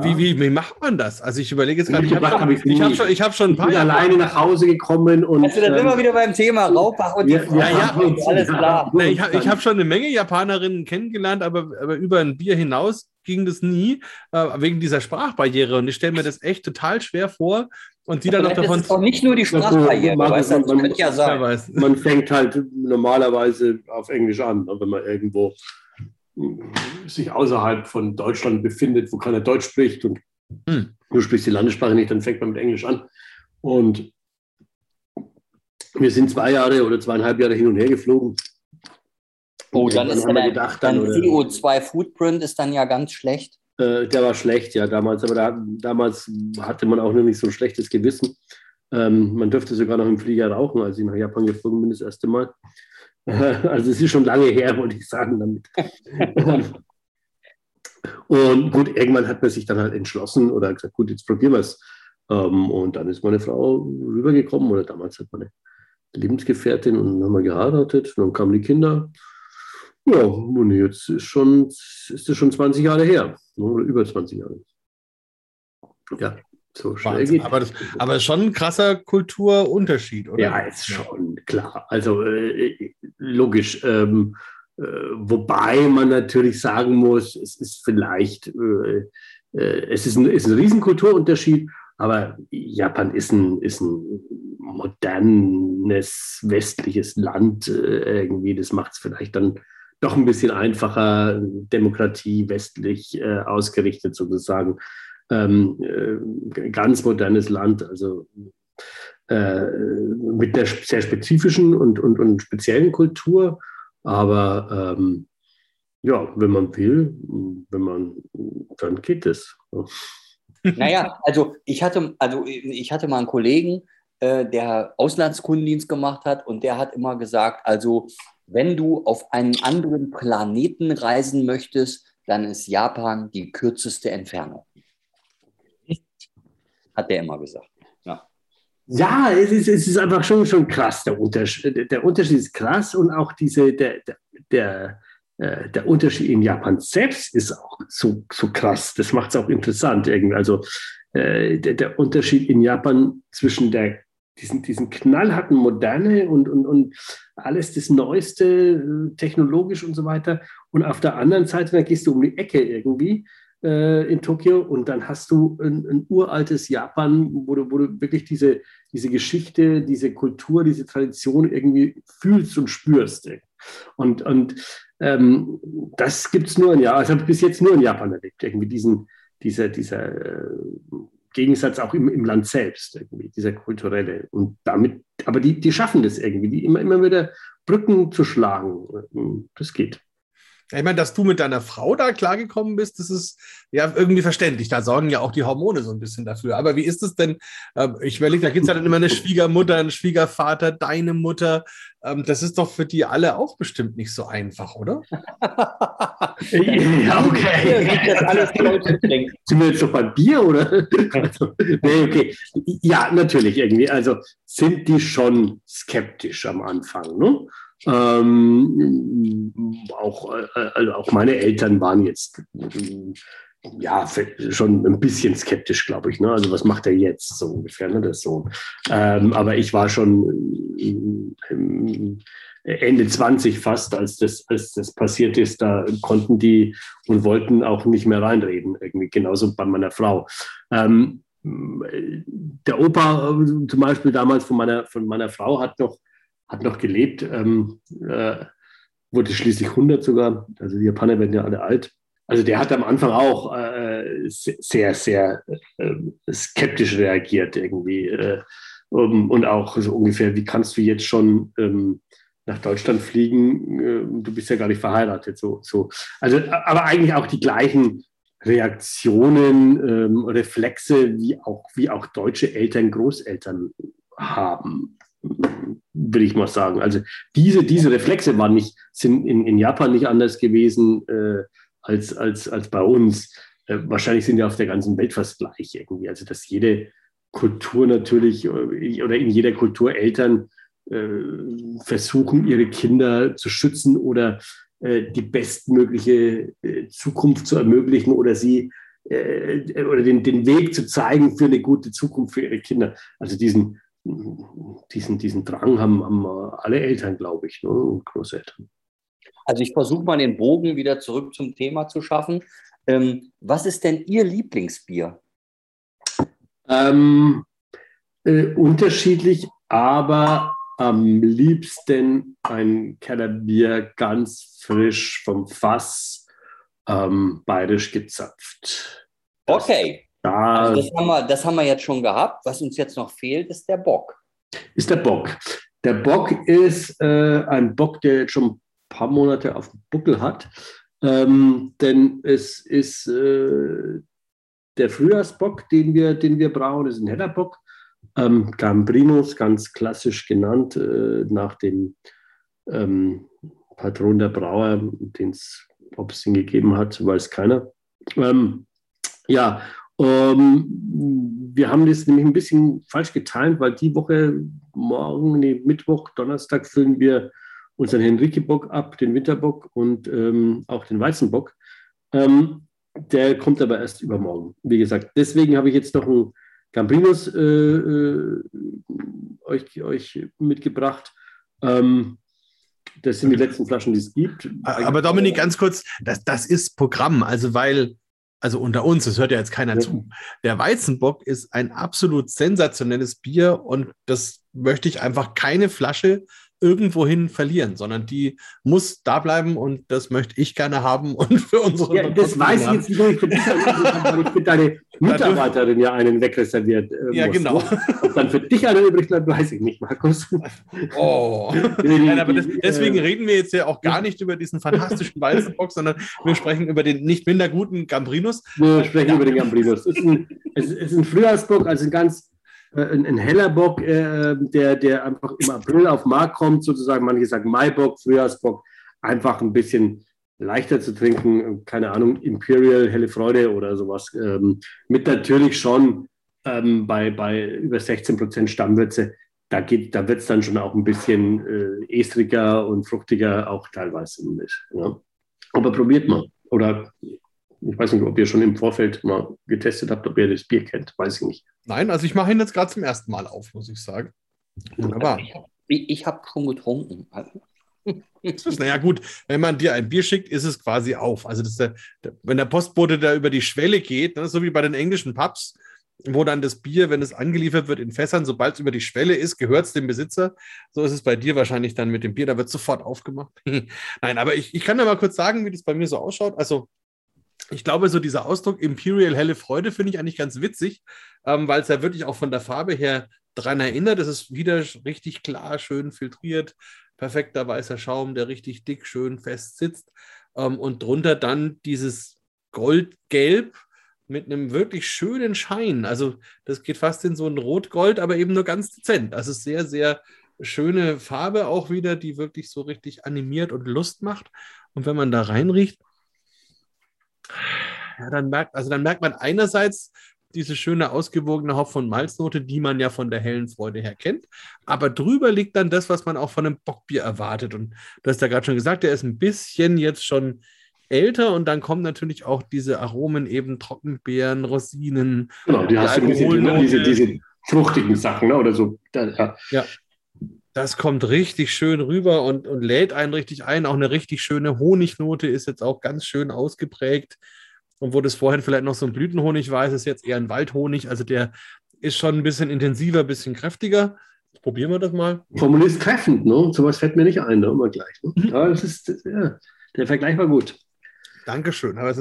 Wie, wie, wie macht man das? Also ich überlege jetzt gerade, ich habe schon, ich hab schon, ich hab schon ein Ich paar bin Japaner- alleine nach Hause gekommen und. Also, da sind wir ähm, wieder beim Thema Raubach und Ja, ja, ja, alles klar. Ich habe hab schon eine Menge Japanerinnen kennengelernt, aber, aber über ein Bier hinaus ging das nie, äh, wegen dieser Sprachbarriere. Und ich stelle mir das echt total schwer vor. Und die dann noch Das davon. ist doch nicht nur die Sprachbarriere, weißt das man- ja sein. man fängt halt normalerweise auf Englisch an, ne, wenn man irgendwo sich außerhalb von Deutschland befindet, wo keiner Deutsch spricht und Hm. du sprichst die Landessprache nicht, dann fängt man mit Englisch an. Und wir sind zwei Jahre oder zweieinhalb Jahre hin und her geflogen. Oh, dann ist dein, gedacht, dann, oder- CO2-Footprint ist dann ja ganz schlecht. Äh, der war schlecht, ja, damals. Aber da, damals hatte man auch noch nicht so ein schlechtes Gewissen. Ähm, man dürfte sogar noch im Flieger rauchen, als ich nach Japan geflogen bin, das erste Mal. Also es ist schon lange her, wollte ich sagen damit. Und gut, irgendwann hat man sich dann halt entschlossen oder gesagt, gut, jetzt probieren wir es. Ähm, und dann ist meine Frau rübergekommen oder damals hat meine Lebensgefährtin und dann haben wir geheiratet und dann kamen die Kinder. Ja, und jetzt ist schon, ist es schon 20 Jahre her. ne, Oder über 20 Jahre. Ja, so schnell Wahnsinn. geht Aber, das, aber ist schon ein krasser Kulturunterschied, oder? Ja, ist schon klar. Also äh, logisch. Ähm, äh, wobei man natürlich sagen muss, es ist vielleicht, äh, äh, es ist ein, ist ein Riesenkulturunterschied, aber Japan ist ein, ist ein modernes westliches Land äh, irgendwie. Das macht es vielleicht dann doch ein bisschen einfacher, Demokratie westlich äh, ausgerichtet sozusagen. Ähm, äh, ganz modernes Land, also äh, mit einer sehr spezifischen und, und, und speziellen Kultur. Aber ähm, ja, wenn man will, wenn man, dann geht es. Naja, also ich hatte, also ich hatte mal einen Kollegen, äh, der Auslandskundendienst gemacht hat und der hat immer gesagt, also wenn du auf einen anderen Planeten reisen möchtest, dann ist Japan die kürzeste Entfernung. Hat der immer gesagt. Ja, es ist, es ist einfach schon, schon krass, der Unterschied. Der Unterschied ist krass und auch diese, der, der, der, äh, der Unterschied in Japan selbst ist auch so, so krass. Das macht es auch interessant irgendwie. Also äh, der, der Unterschied in Japan zwischen der diesen, diesen knallharten Moderne und, und, und alles das Neueste, äh, technologisch und so weiter. Und auf der anderen Seite, dann gehst du um die Ecke irgendwie äh, in Tokio und dann hast du ein, ein, uraltes Japan, wo du, wo du wirklich diese, diese Geschichte, diese Kultur, diese Tradition irgendwie fühlst und spürst. Und, und ähm, das gibt es nur in Japan, also habe ich bis jetzt nur in Japan erlebt, irgendwie diesen, dieser, dieser äh, Gegensatz auch im, im Land selbst, irgendwie, dieser kulturelle. Und damit, aber die, die schaffen das irgendwie, die immer, immer wieder Brücken zu schlagen. Das geht. Ich meine, dass du mit deiner Frau da klargekommen bist, das ist ja irgendwie verständlich. Da sorgen ja auch die Hormone so ein bisschen dafür. Aber wie ist es denn? Ähm, ich überlege, da gibt es ja dann immer eine Schwiegermutter, einen Schwiegervater, deine Mutter. Ähm, das ist doch für die alle auch bestimmt nicht so einfach, oder? ja, okay. Das alles Sind wir jetzt doch beim Bier, oder? nee, okay. Ja, natürlich irgendwie. Also sind die schon skeptisch am Anfang, ne? Ähm, auch, also auch meine Eltern waren jetzt ja schon ein bisschen skeptisch, glaube ich. Ne? Also was macht er jetzt so ungefähr, ne, der Sohn? Ähm, aber ich war schon Ende 20 fast, als das, als das passiert ist, da konnten die und wollten auch nicht mehr reinreden, irgendwie genauso bei meiner Frau. Ähm, der Opa äh, zum Beispiel damals von meiner, von meiner Frau hat noch hat noch gelebt, ähm, äh, wurde schließlich 100 sogar. Also die Japaner werden ja alle alt. Also der hat am Anfang auch äh, sehr, sehr äh, skeptisch reagiert irgendwie. Äh, um, und auch so ungefähr, wie kannst du jetzt schon ähm, nach Deutschland fliegen? Äh, du bist ja gar nicht verheiratet. So, so. Also, aber eigentlich auch die gleichen Reaktionen, ähm, Reflexe, wie auch, wie auch deutsche Eltern, Großeltern haben will ich mal sagen. Also diese, diese Reflexe waren nicht, sind in, in Japan nicht anders gewesen äh, als, als, als bei uns. Äh, wahrscheinlich sind ja auf der ganzen Welt fast gleich irgendwie. Also dass jede Kultur natürlich äh, oder in jeder Kultur Eltern äh, versuchen, ihre Kinder zu schützen oder äh, die bestmögliche äh, Zukunft zu ermöglichen oder sie oder den, den Weg zu zeigen für eine gute Zukunft für ihre Kinder. Also diesen, diesen, diesen Drang haben, haben alle Eltern, glaube ich, ne, und Großeltern. Also ich versuche mal den Bogen wieder zurück zum Thema zu schaffen. Ähm, was ist denn Ihr Lieblingsbier? Ähm, äh, unterschiedlich, aber am liebsten ein Kellerbier ganz frisch vom Fass, ähm, bayerisch gezapft. Okay. Da, also das, haben wir, das haben wir jetzt schon gehabt. Was uns jetzt noch fehlt, ist der Bock. Ist der Bock. Der Bock ist äh, ein Bock, der jetzt schon ein paar Monate auf dem Buckel hat. Ähm, denn es ist äh, der Frühjahrsbock, den wir, den wir brauen, ist ein Hellerbock. Ähm, Gambrinus, ganz klassisch genannt, äh, nach dem ähm, Patron der Brauer, den es, ob es ihn gegeben hat, weiß keiner. Ähm, ja, ähm, wir haben das nämlich ein bisschen falsch getimt, weil die Woche, morgen, nee, Mittwoch, Donnerstag füllen wir unseren Henrike-Bock ab, den Winterbock und ähm, auch den Weizenbock. Ähm, der kommt aber erst übermorgen, wie gesagt. Deswegen habe ich jetzt noch einen Gambrinus äh, äh, euch, euch mitgebracht. Ähm, das sind die letzten Flaschen, die es gibt. Aber Dominik, ganz kurz, das, das ist Programm, also weil also unter uns, das hört ja jetzt keiner ja. zu. Der Weizenbock ist ein absolut sensationelles Bier und das möchte ich einfach keine Flasche irgendwohin verlieren, sondern die muss da bleiben und das möchte ich gerne haben und für unsere. Ja, das weiß ich jetzt nicht, ich für dich, für deine Mitarbeiterin ja einen wegreserviert. Äh, ja, muss, genau. Ne? Ob dann für dich einer übrig bleibt, weiß ich nicht, Markus. Oh. Nein, aber das, deswegen äh, reden wir jetzt ja auch gar nicht über diesen fantastischen Weizenbock, sondern wir sprechen über den nicht minder guten Gambrinus. Wir sprechen ja. über den Gambrinus. Es ist ein, es ist ein Frühjahrsbock, also ein ganz ein, ein heller Bock, äh, der, der einfach im April auf den Markt kommt, sozusagen, manche sagen Maibock, Frühjahrsbock, einfach ein bisschen leichter zu trinken, keine Ahnung, Imperial, helle Freude oder sowas, ähm, mit natürlich schon ähm, bei, bei über 16 Prozent Stammwürze, da, da wird es dann schon auch ein bisschen äh, estriger und fruchtiger, auch teilweise mit. Ja. Aber probiert mal. Oder ich weiß nicht, ob ihr schon im Vorfeld mal getestet habt, ob ihr das Bier kennt. Weiß ich nicht. Nein, also ich mache ihn jetzt gerade zum ersten Mal auf, muss ich sagen. Wunderbar. Ich, ich, ich habe schon getrunken. Naja, gut, wenn man dir ein Bier schickt, ist es quasi auf. Also, der, der, wenn der Postbote da über die Schwelle geht, ne, so wie bei den englischen Pubs, wo dann das Bier, wenn es angeliefert wird in Fässern, sobald es über die Schwelle ist, gehört es dem Besitzer. So ist es bei dir wahrscheinlich dann mit dem Bier, da wird sofort aufgemacht. Nein, aber ich, ich kann ja mal kurz sagen, wie das bei mir so ausschaut. Also, ich glaube, so dieser Ausdruck Imperial helle Freude finde ich eigentlich ganz witzig, ähm, weil es ja wirklich auch von der Farbe her dran erinnert. Es ist wieder richtig klar, schön filtriert, perfekter weißer Schaum, der richtig dick, schön fest sitzt. Ähm, und drunter dann dieses Goldgelb mit einem wirklich schönen Schein. Also das geht fast in so ein Rot-Gold, aber eben nur ganz dezent. Also sehr, sehr schöne Farbe auch wieder, die wirklich so richtig animiert und Lust macht. Und wenn man da reinriecht, ja, dann merkt, also dann merkt man einerseits diese schöne ausgewogene Hopf- und Malznote, die man ja von der hellen Freude her kennt. Aber drüber liegt dann das, was man auch von einem Bockbier erwartet. Und du hast ja gerade schon gesagt, der ist ein bisschen jetzt schon älter und dann kommen natürlich auch diese Aromen, eben Trockenbeeren, Rosinen. Genau, die, hast du ein bisschen, ne, diese, diese fruchtigen Sachen, ne, oder so. Ja. ja. Das kommt richtig schön rüber und, und lädt einen richtig ein. Auch eine richtig schöne Honignote ist jetzt auch ganz schön ausgeprägt. Und wo das vorhin vielleicht noch so ein Blütenhonig war, ist es jetzt eher ein Waldhonig. Also der ist schon ein bisschen intensiver, ein bisschen kräftiger. Probieren wir das mal. Formulierst treffend, ne? Sowas fällt mir nicht ein, ne? immer gleich. Ne? Mhm. Aber das ist, ja, der Vergleich war gut. Dankeschön. Aber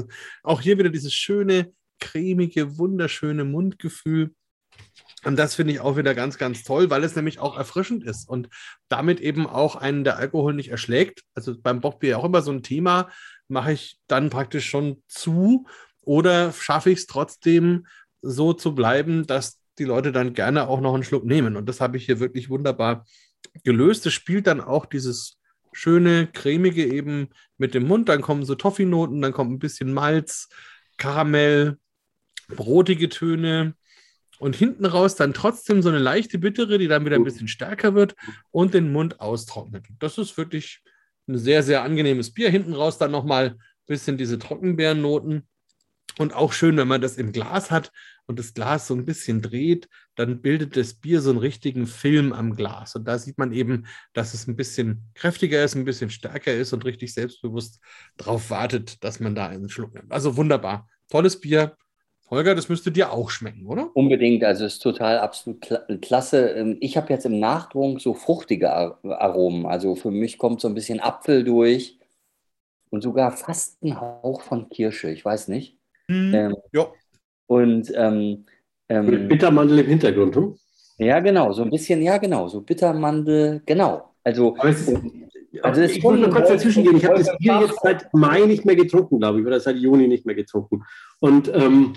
auch hier wieder dieses schöne, cremige, wunderschöne Mundgefühl. Und das finde ich auch wieder ganz, ganz toll, weil es nämlich auch erfrischend ist und damit eben auch einen der Alkohol nicht erschlägt. Also beim Bockbier auch immer so ein Thema, mache ich dann praktisch schon zu oder schaffe ich es trotzdem so zu bleiben, dass die Leute dann gerne auch noch einen Schluck nehmen. Und das habe ich hier wirklich wunderbar gelöst. Es spielt dann auch dieses schöne, cremige eben mit dem Mund. Dann kommen so Toffee-Noten, dann kommt ein bisschen Malz, Karamell, brotige Töne. Und hinten raus dann trotzdem so eine leichte Bittere, die dann wieder ein bisschen stärker wird und den Mund austrocknet. Das ist wirklich ein sehr, sehr angenehmes Bier. Hinten raus dann nochmal ein bisschen diese Trockenbeerennoten. Und auch schön, wenn man das im Glas hat und das Glas so ein bisschen dreht, dann bildet das Bier so einen richtigen Film am Glas. Und da sieht man eben, dass es ein bisschen kräftiger ist, ein bisschen stärker ist und richtig selbstbewusst darauf wartet, dass man da einen Schluck nimmt. Also wunderbar. Tolles Bier. Holger, das müsste dir auch schmecken, oder? Unbedingt, also es ist total absolut klasse. Ähm, ich habe jetzt im Nachtrunk so fruchtige Aromen. Also für mich kommt so ein bisschen Apfel durch und sogar fast ein Hauch von Kirsche. Ich weiß nicht. Hm, ähm, ja. Und ähm, ähm, mit Bittermandel im Hintergrund, hm? Ja, genau, so ein bisschen, ja, genau, so Bittermandel, genau. Also, ist, also ich wollte nur kurz dazwischen gehen. Ich habe das Bier jetzt seit Mai nicht mehr getrunken, glaube ich, oder seit Juni nicht mehr getrunken. Und ähm,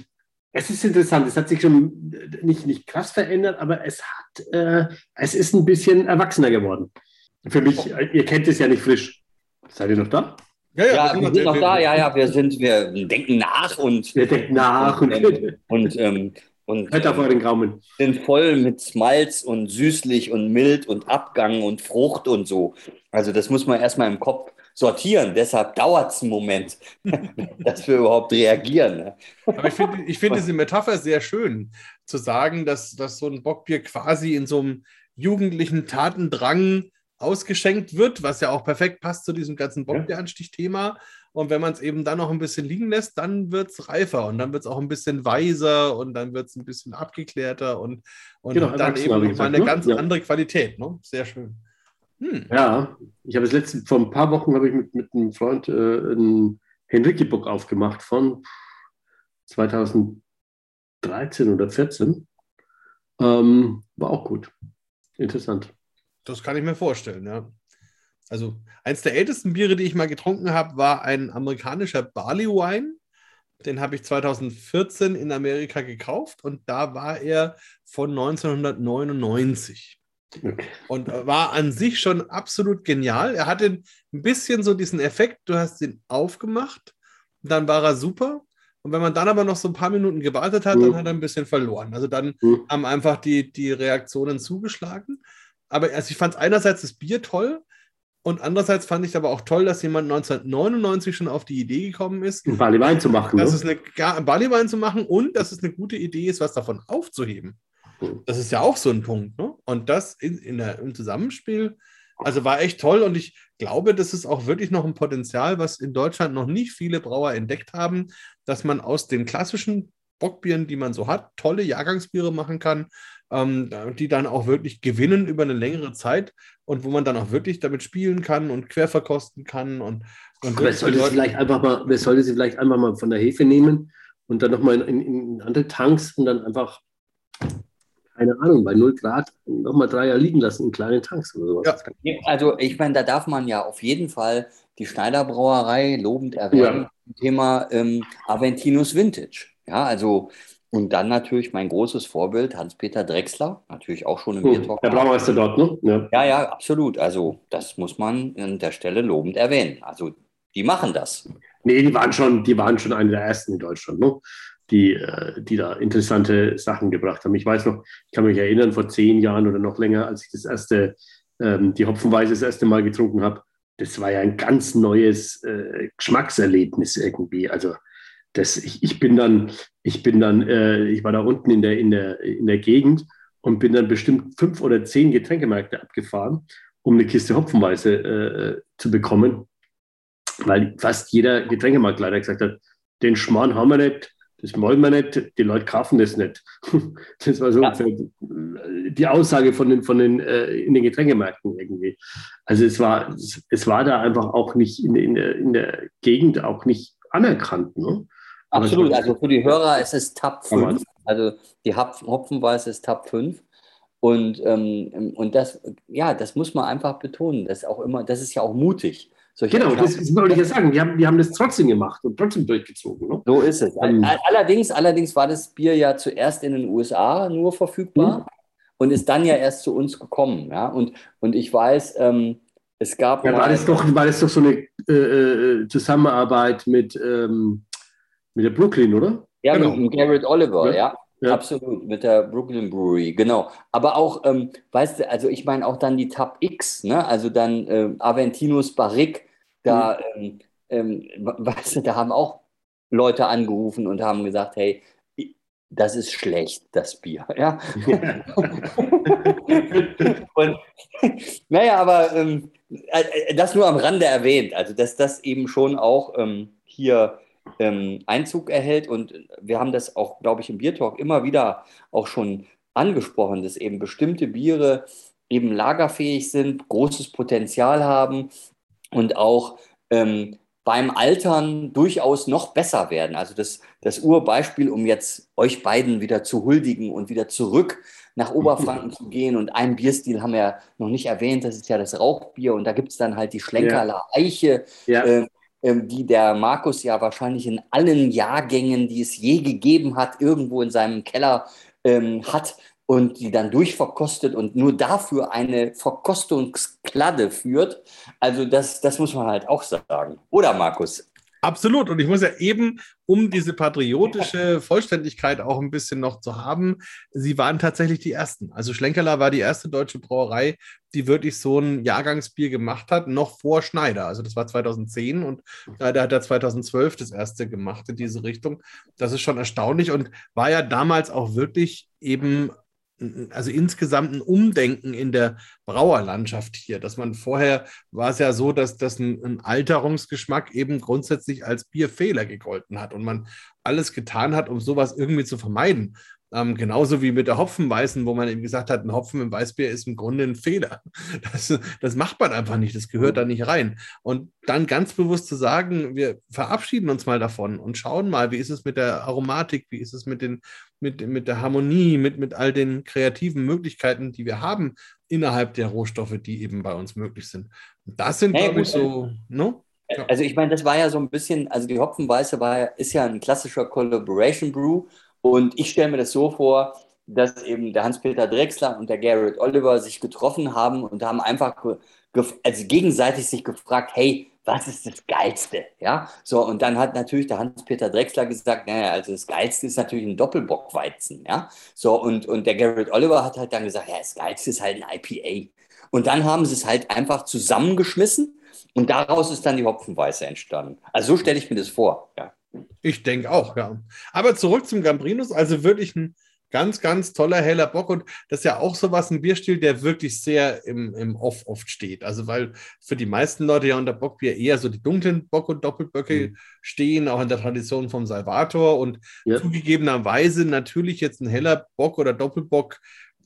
es ist interessant, es hat sich schon nicht, nicht krass verändert, aber es hat, äh, es ist ein bisschen erwachsener geworden. Für mich, ihr kennt es ja nicht frisch. Seid ihr noch da? Ja, ja, ja wir, sind, wir noch da, ja, ja, wir sind, wir denken nach und wir denken nach und, und, und, ähm, und Hört auf euren Gaumen. sind voll mit Malz und süßlich und mild und Abgang und Frucht und so. Also das muss man erstmal im Kopf sortieren. Deshalb dauert es einen Moment, dass wir überhaupt reagieren. Ne? Aber ich finde ich find diese Metapher sehr schön, zu sagen, dass, dass so ein Bockbier quasi in so einem jugendlichen Tatendrang ausgeschenkt wird, was ja auch perfekt passt zu diesem ganzen Bockbieranstich-Thema. Und wenn man es eben dann noch ein bisschen liegen lässt, dann wird es reifer und dann wird es auch ein bisschen weiser und dann wird es ein bisschen abgeklärter und, und genau, dann eben nochmal eine ne? ganz ja. andere Qualität. Ne? Sehr schön. Hm. Ja, ich habe das letzte, vor ein paar Wochen habe ich mit, mit einem Freund äh, ein Henrique-Book aufgemacht von 2013 oder 14. Ähm, war auch gut. Interessant. Das kann ich mir vorstellen, ja. Also, eins der ältesten Biere, die ich mal getrunken habe, war ein amerikanischer Barley Wine. Den habe ich 2014 in Amerika gekauft und da war er von 1999. Und war an sich schon absolut genial. Er hatte ein bisschen so diesen Effekt, du hast ihn aufgemacht, dann war er super. Und wenn man dann aber noch so ein paar Minuten gewartet hat, dann hat er ein bisschen verloren. Also dann haben einfach die, die Reaktionen zugeschlagen. Aber also ich fand einerseits das Bier toll und andererseits fand ich aber auch toll, dass jemand 1999 schon auf die Idee gekommen ist, einen Barleywein zu machen. Dass ne? es eine Barleywein zu machen und dass es eine gute Idee ist, was davon aufzuheben. Mhm. Das ist ja auch so ein Punkt. Ne? Und das in, in der, im Zusammenspiel, also war echt toll. Und ich glaube, das ist auch wirklich noch ein Potenzial, was in Deutschland noch nicht viele Brauer entdeckt haben, dass man aus den klassischen Bockbieren, die man so hat, tolle Jahrgangsbiere machen kann, ähm, die dann auch wirklich gewinnen über eine längere Zeit und wo man dann auch wirklich damit spielen kann und querverkosten kann. Und, und es sollte, sie vielleicht einfach mal, es sollte sie vielleicht einfach mal von der Hefe nehmen und dann nochmal in, in, in andere Tanks und dann einfach, keine Ahnung, bei 0 Grad nochmal drei Jahre liegen lassen in kleinen Tanks oder sowas. Ja. Also ich meine, da darf man ja auf jeden Fall die Schneider Brauerei lobend erwähnen. Ja. Thema ähm, Aventinus Vintage. Ja, also und dann natürlich mein großes Vorbild Hans-Peter Drechsler, natürlich auch schon im Hm, Biertalk. der Blaumeister dort, ne? Ja. Ja, ja, absolut. Also das muss man an der Stelle lobend erwähnen. Also die machen das. Nee, die waren schon, die waren schon eine der ersten in Deutschland, ne? Die, äh, die da interessante Sachen gebracht haben. Ich weiß noch, ich kann mich erinnern, vor zehn Jahren oder noch länger, als ich das erste, ähm, die Hopfenweise das erste Mal getrunken habe, das war ja ein ganz neues äh, Geschmackserlebnis irgendwie. Also das, ich, ich bin dann, ich bin dann, äh, ich war da unten in der, in, der, in der Gegend und bin dann bestimmt fünf oder zehn Getränkemärkte abgefahren, um eine Kiste Hopfenweise äh, zu bekommen, weil fast jeder Getränkemarktleiter gesagt hat, den Schmarrn haben wir nicht, das wollen wir nicht, die Leute kaufen das nicht. Das war so Ja. die Aussage von den, von den, äh, in den Getränkemärkten irgendwie. Also es war, es, war da einfach auch nicht in, in, der, in der Gegend auch nicht anerkannt. Ne? Absolut. Also für die Hörer ist es man. 5. Also die Hopf- Hopfenweiße ist Tab 5. Und, ähm, und das, ja, das muss man einfach betonen. Das auch immer, das ist ja auch mutig. Genau, das, Entscheidungen. das wollte ich ja sagen. Die haben, die haben das trotzdem gemacht und trotzdem durchgezogen. Ne? So ist es. Ähm. All- Allerdings, allerdings war das Bier ja zuerst in den USA nur verfügbar Mhm. und ist dann ja erst zu uns gekommen. Ja? Und, und ich weiß, ähm, es gab Ja, war, das doch, war das doch so eine äh, äh, Zusammenarbeit mit, ähm, mit der Brooklyn, oder? Ja, Genau. mit dem Garrett Oliver, Ja. ja. Ja. Absolut, mit der Brooklyn Brewery, genau. Aber auch, ähm, weißt du, also ich meine auch dann die Tab X, ne? Also dann ähm, Aventinus Barrique, da, ähm, ähm, we- weißt du, da haben auch Leute angerufen und haben gesagt, hey, das ist schlecht, das Bier, ja. Und naja, aber ähm, äh, das nur am Rande erwähnt, also dass das eben schon auch ähm, hier ähm, Einzug erhält und wir haben das auch, glaube ich, im Biertalk immer wieder auch schon angesprochen, dass eben bestimmte Biere eben lagerfähig sind, großes Potenzial haben und auch ähm, beim Altern durchaus noch besser werden. Also das, das Urbeispiel, um jetzt euch beiden wieder zu huldigen und wieder zurück nach Oberfranken zu gehen. Und einen Bierstil haben wir ja noch nicht erwähnt, das ist ja das Rauchbier. Und da gibt es dann halt die Schlenkerler Eiche, Ja. äh, die der Markus ja wahrscheinlich in allen Jahrgängen, die es je gegeben hat, irgendwo in seinem Keller ähm, hat und die dann durchverkostet und nur dafür eine Verkostungskladde führt. Also das, das muss man halt auch sagen. Oder Markus? Absolut. Und ich muss ja eben, um diese patriotische Vollständigkeit auch ein bisschen noch zu haben, sie waren tatsächlich die ersten. Also Schlenkerler war die erste deutsche Brauerei, die wirklich so ein Jahrgangsbier gemacht hat, noch vor Schneider. Also das war 2010 und da hat er 2012 das erste gemacht in diese Richtung. Das ist schon erstaunlich und war ja damals auch wirklich eben also insgesamt ein Umdenken in der Brauerlandschaft hier, dass man vorher war es ja so, dass das ein, ein Alterungsgeschmack eben grundsätzlich als Bierfehler gegolten hat und man alles getan hat, um sowas irgendwie zu vermeiden. Ähm, genauso wie mit der Hopfenweißen, wo man eben gesagt hat, ein Hopfen im Weißbier ist im Grunde ein Fehler. Das, das macht man einfach nicht, das gehört da nicht rein. Und dann ganz bewusst zu sagen, wir verabschieden uns mal davon und schauen mal, wie ist es mit der Aromatik, wie ist es mit, den, mit, mit der Harmonie, mit, mit all den kreativen Möglichkeiten, die wir haben innerhalb der Rohstoffe, die eben bei uns möglich sind. Und das sind, Ja, glaube ich, so, no? Ja. Also ich meine, das war ja so ein bisschen, also die Hopfenweiße war, ist ja ein klassischer Collaboration Brew und ich stelle mir das so vor, dass eben der Hans-Peter Drechsler und der Garrett Oliver sich getroffen haben und haben einfach also gegenseitig sich gefragt, hey, was ist das Geilste? Ja, so und dann hat natürlich der Hans-Peter Drechsler gesagt, naja, also das Geilste ist natürlich ein Doppelbockweizen, ja, so und, und der Garrett Oliver hat halt dann gesagt, ja, das Geilste ist halt ein IPA. Und dann haben sie es halt einfach zusammengeschmissen und daraus ist dann die Hopfenweiße entstanden. Also so stelle ich mir das vor. Ja. Ich denke auch, ja. Aber zurück zum Gambrinus, also wirklich ein Ganz, ganz toller heller Bock. Und das ist ja auch so was, ein Bierstil, der wirklich sehr im, im Off oft steht. Also, weil für die meisten Leute ja unter Bockbier eher so die dunklen Bock- und Doppelböcke mhm. stehen, auch in der Tradition vom Salvator. Und ja. zugegebenerweise natürlich jetzt ein heller Bock oder Doppelbock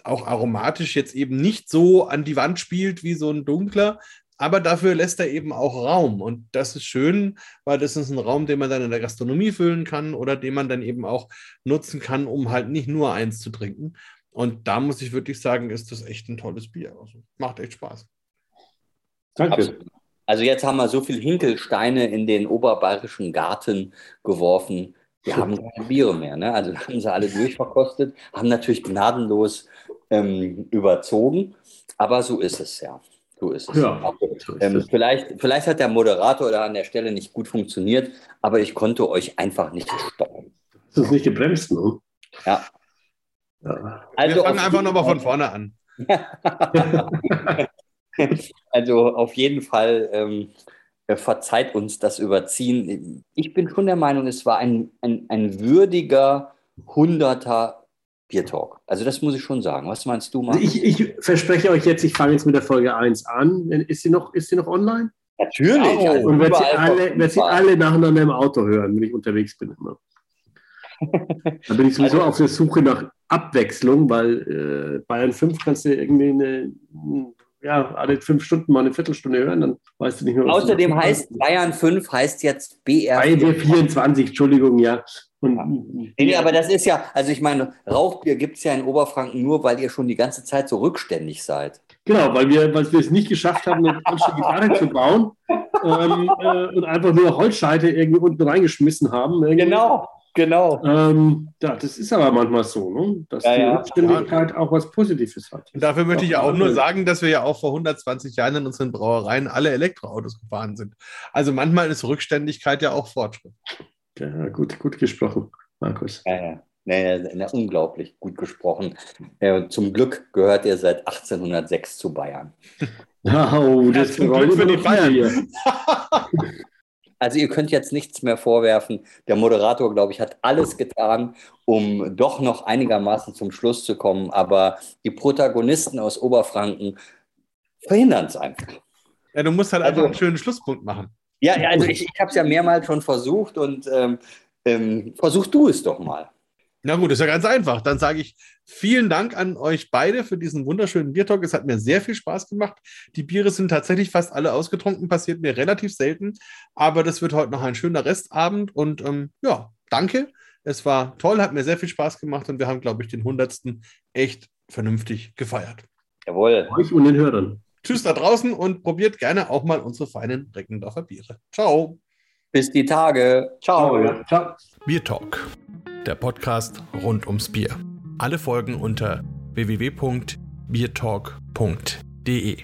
auch aromatisch jetzt eben nicht so an die Wand spielt wie so ein dunkler, aber dafür lässt er eben auch Raum. Und das ist schön, weil das ist ein Raum, den man dann in der Gastronomie füllen kann oder den man dann eben auch nutzen kann, um halt nicht nur eins zu trinken. Und da muss ich wirklich sagen, ist das echt ein tolles Bier. Also macht echt Spaß. Danke. Absolut. Also jetzt haben wir so viel Hinkelsteine in den oberbayerischen Garten geworfen. Wir haben keine Biere mehr. Ne? Also haben sie alle durchverkostet, haben natürlich gnadenlos ähm, überzogen. Aber so ist es ja. So ist es. Ja, so ist ähm, es. Vielleicht, vielleicht hat der Moderator da an der Stelle nicht gut funktioniert, aber ich konnte euch einfach nicht stoppen. Das ist nicht gebremst, ne? Ja. ja. Also Wir fangen einfach nochmal von vorne an. also auf jeden Fall ähm, verzeiht uns das Überziehen. Ich bin schon der Meinung, es war ein, ein, ein würdiger Hunderter Beer Talk. Also das muss ich schon sagen. Was meinst du, Markus? Ich, ich verspreche euch jetzt, ich fange jetzt mit der Folge 1 an. Ist sie noch, ist sie noch online? Natürlich. Oh, also und werde sie, alle, werd sie alle nacheinander im Auto hören, wenn ich unterwegs bin immer. da bin ich sowieso also, auf der Suche nach Abwechslung, weil äh, Bayern 5 kannst du irgendwie eine, ja, alle fünf Stunden mal eine Viertelstunde hören, dann weißt du nicht mehr, was Außerdem heißt Bayern 5 heißt jetzt BR. BR 24, Entschuldigung, ja. Und, nee, aber das ist ja, also ich meine, Rauchbier gibt es ja in Oberfranken nur, weil ihr schon die ganze Zeit so rückständig seid. Genau, weil wir, weil wir es nicht geschafft haben, eine falsche Gitarre zu bauen ähm, äh, und einfach nur Holzscheite irgendwie unten reingeschmissen haben. Irgendwie. Genau, genau. Ähm, ja, das ist aber manchmal so, ne? dass ja, die ja. Rückständigkeit auch was Positives hat. Und dafür möchte ich auch nur sagen, dass wir ja auch vor 120 Jahren in unseren Brauereien alle Elektroautos gefahren sind. Also manchmal ist Rückständigkeit ja auch Fortschritt. Ja, gut, gut gesprochen, Markus. Ja, ja. Nee, nee, unglaublich gut gesprochen. Zum Glück gehört er seit 1806 zu Bayern. Oh, das ja, Glück für die Bayern. also ihr könnt jetzt nichts mehr vorwerfen. Der Moderator, glaube ich, hat alles getan, um doch noch einigermaßen zum Schluss zu kommen. Aber die Protagonisten aus Oberfranken verhindern es einfach. Ja, du musst halt also, einfach einen schönen Schlusspunkt machen. Ja, also ich, ich habe es ja mehrmals schon versucht und ähm, ähm, versuch du es doch mal. Na gut, ist ja ganz einfach. Dann sage ich vielen Dank an euch beide für diesen wunderschönen Biertalk. Es hat mir sehr viel Spaß gemacht. Die Biere sind tatsächlich fast alle ausgetrunken, passiert mir relativ selten. Aber das wird heute noch ein schöner Restabend. Und ähm, ja, danke. Es war toll, hat mir sehr viel Spaß gemacht und wir haben, glaube ich, den hundertsten echt vernünftig gefeiert. Jawohl. Euch und den Hörern. Tschüss da draußen und probiert gerne auch mal unsere feinen Reckendorfer Biere. Ciao. Bis die Tage. Ciao. Ciao. Ciao. Bier Talk, der Podcast rund ums Bier. Alle Folgen unter www.biertalk.de.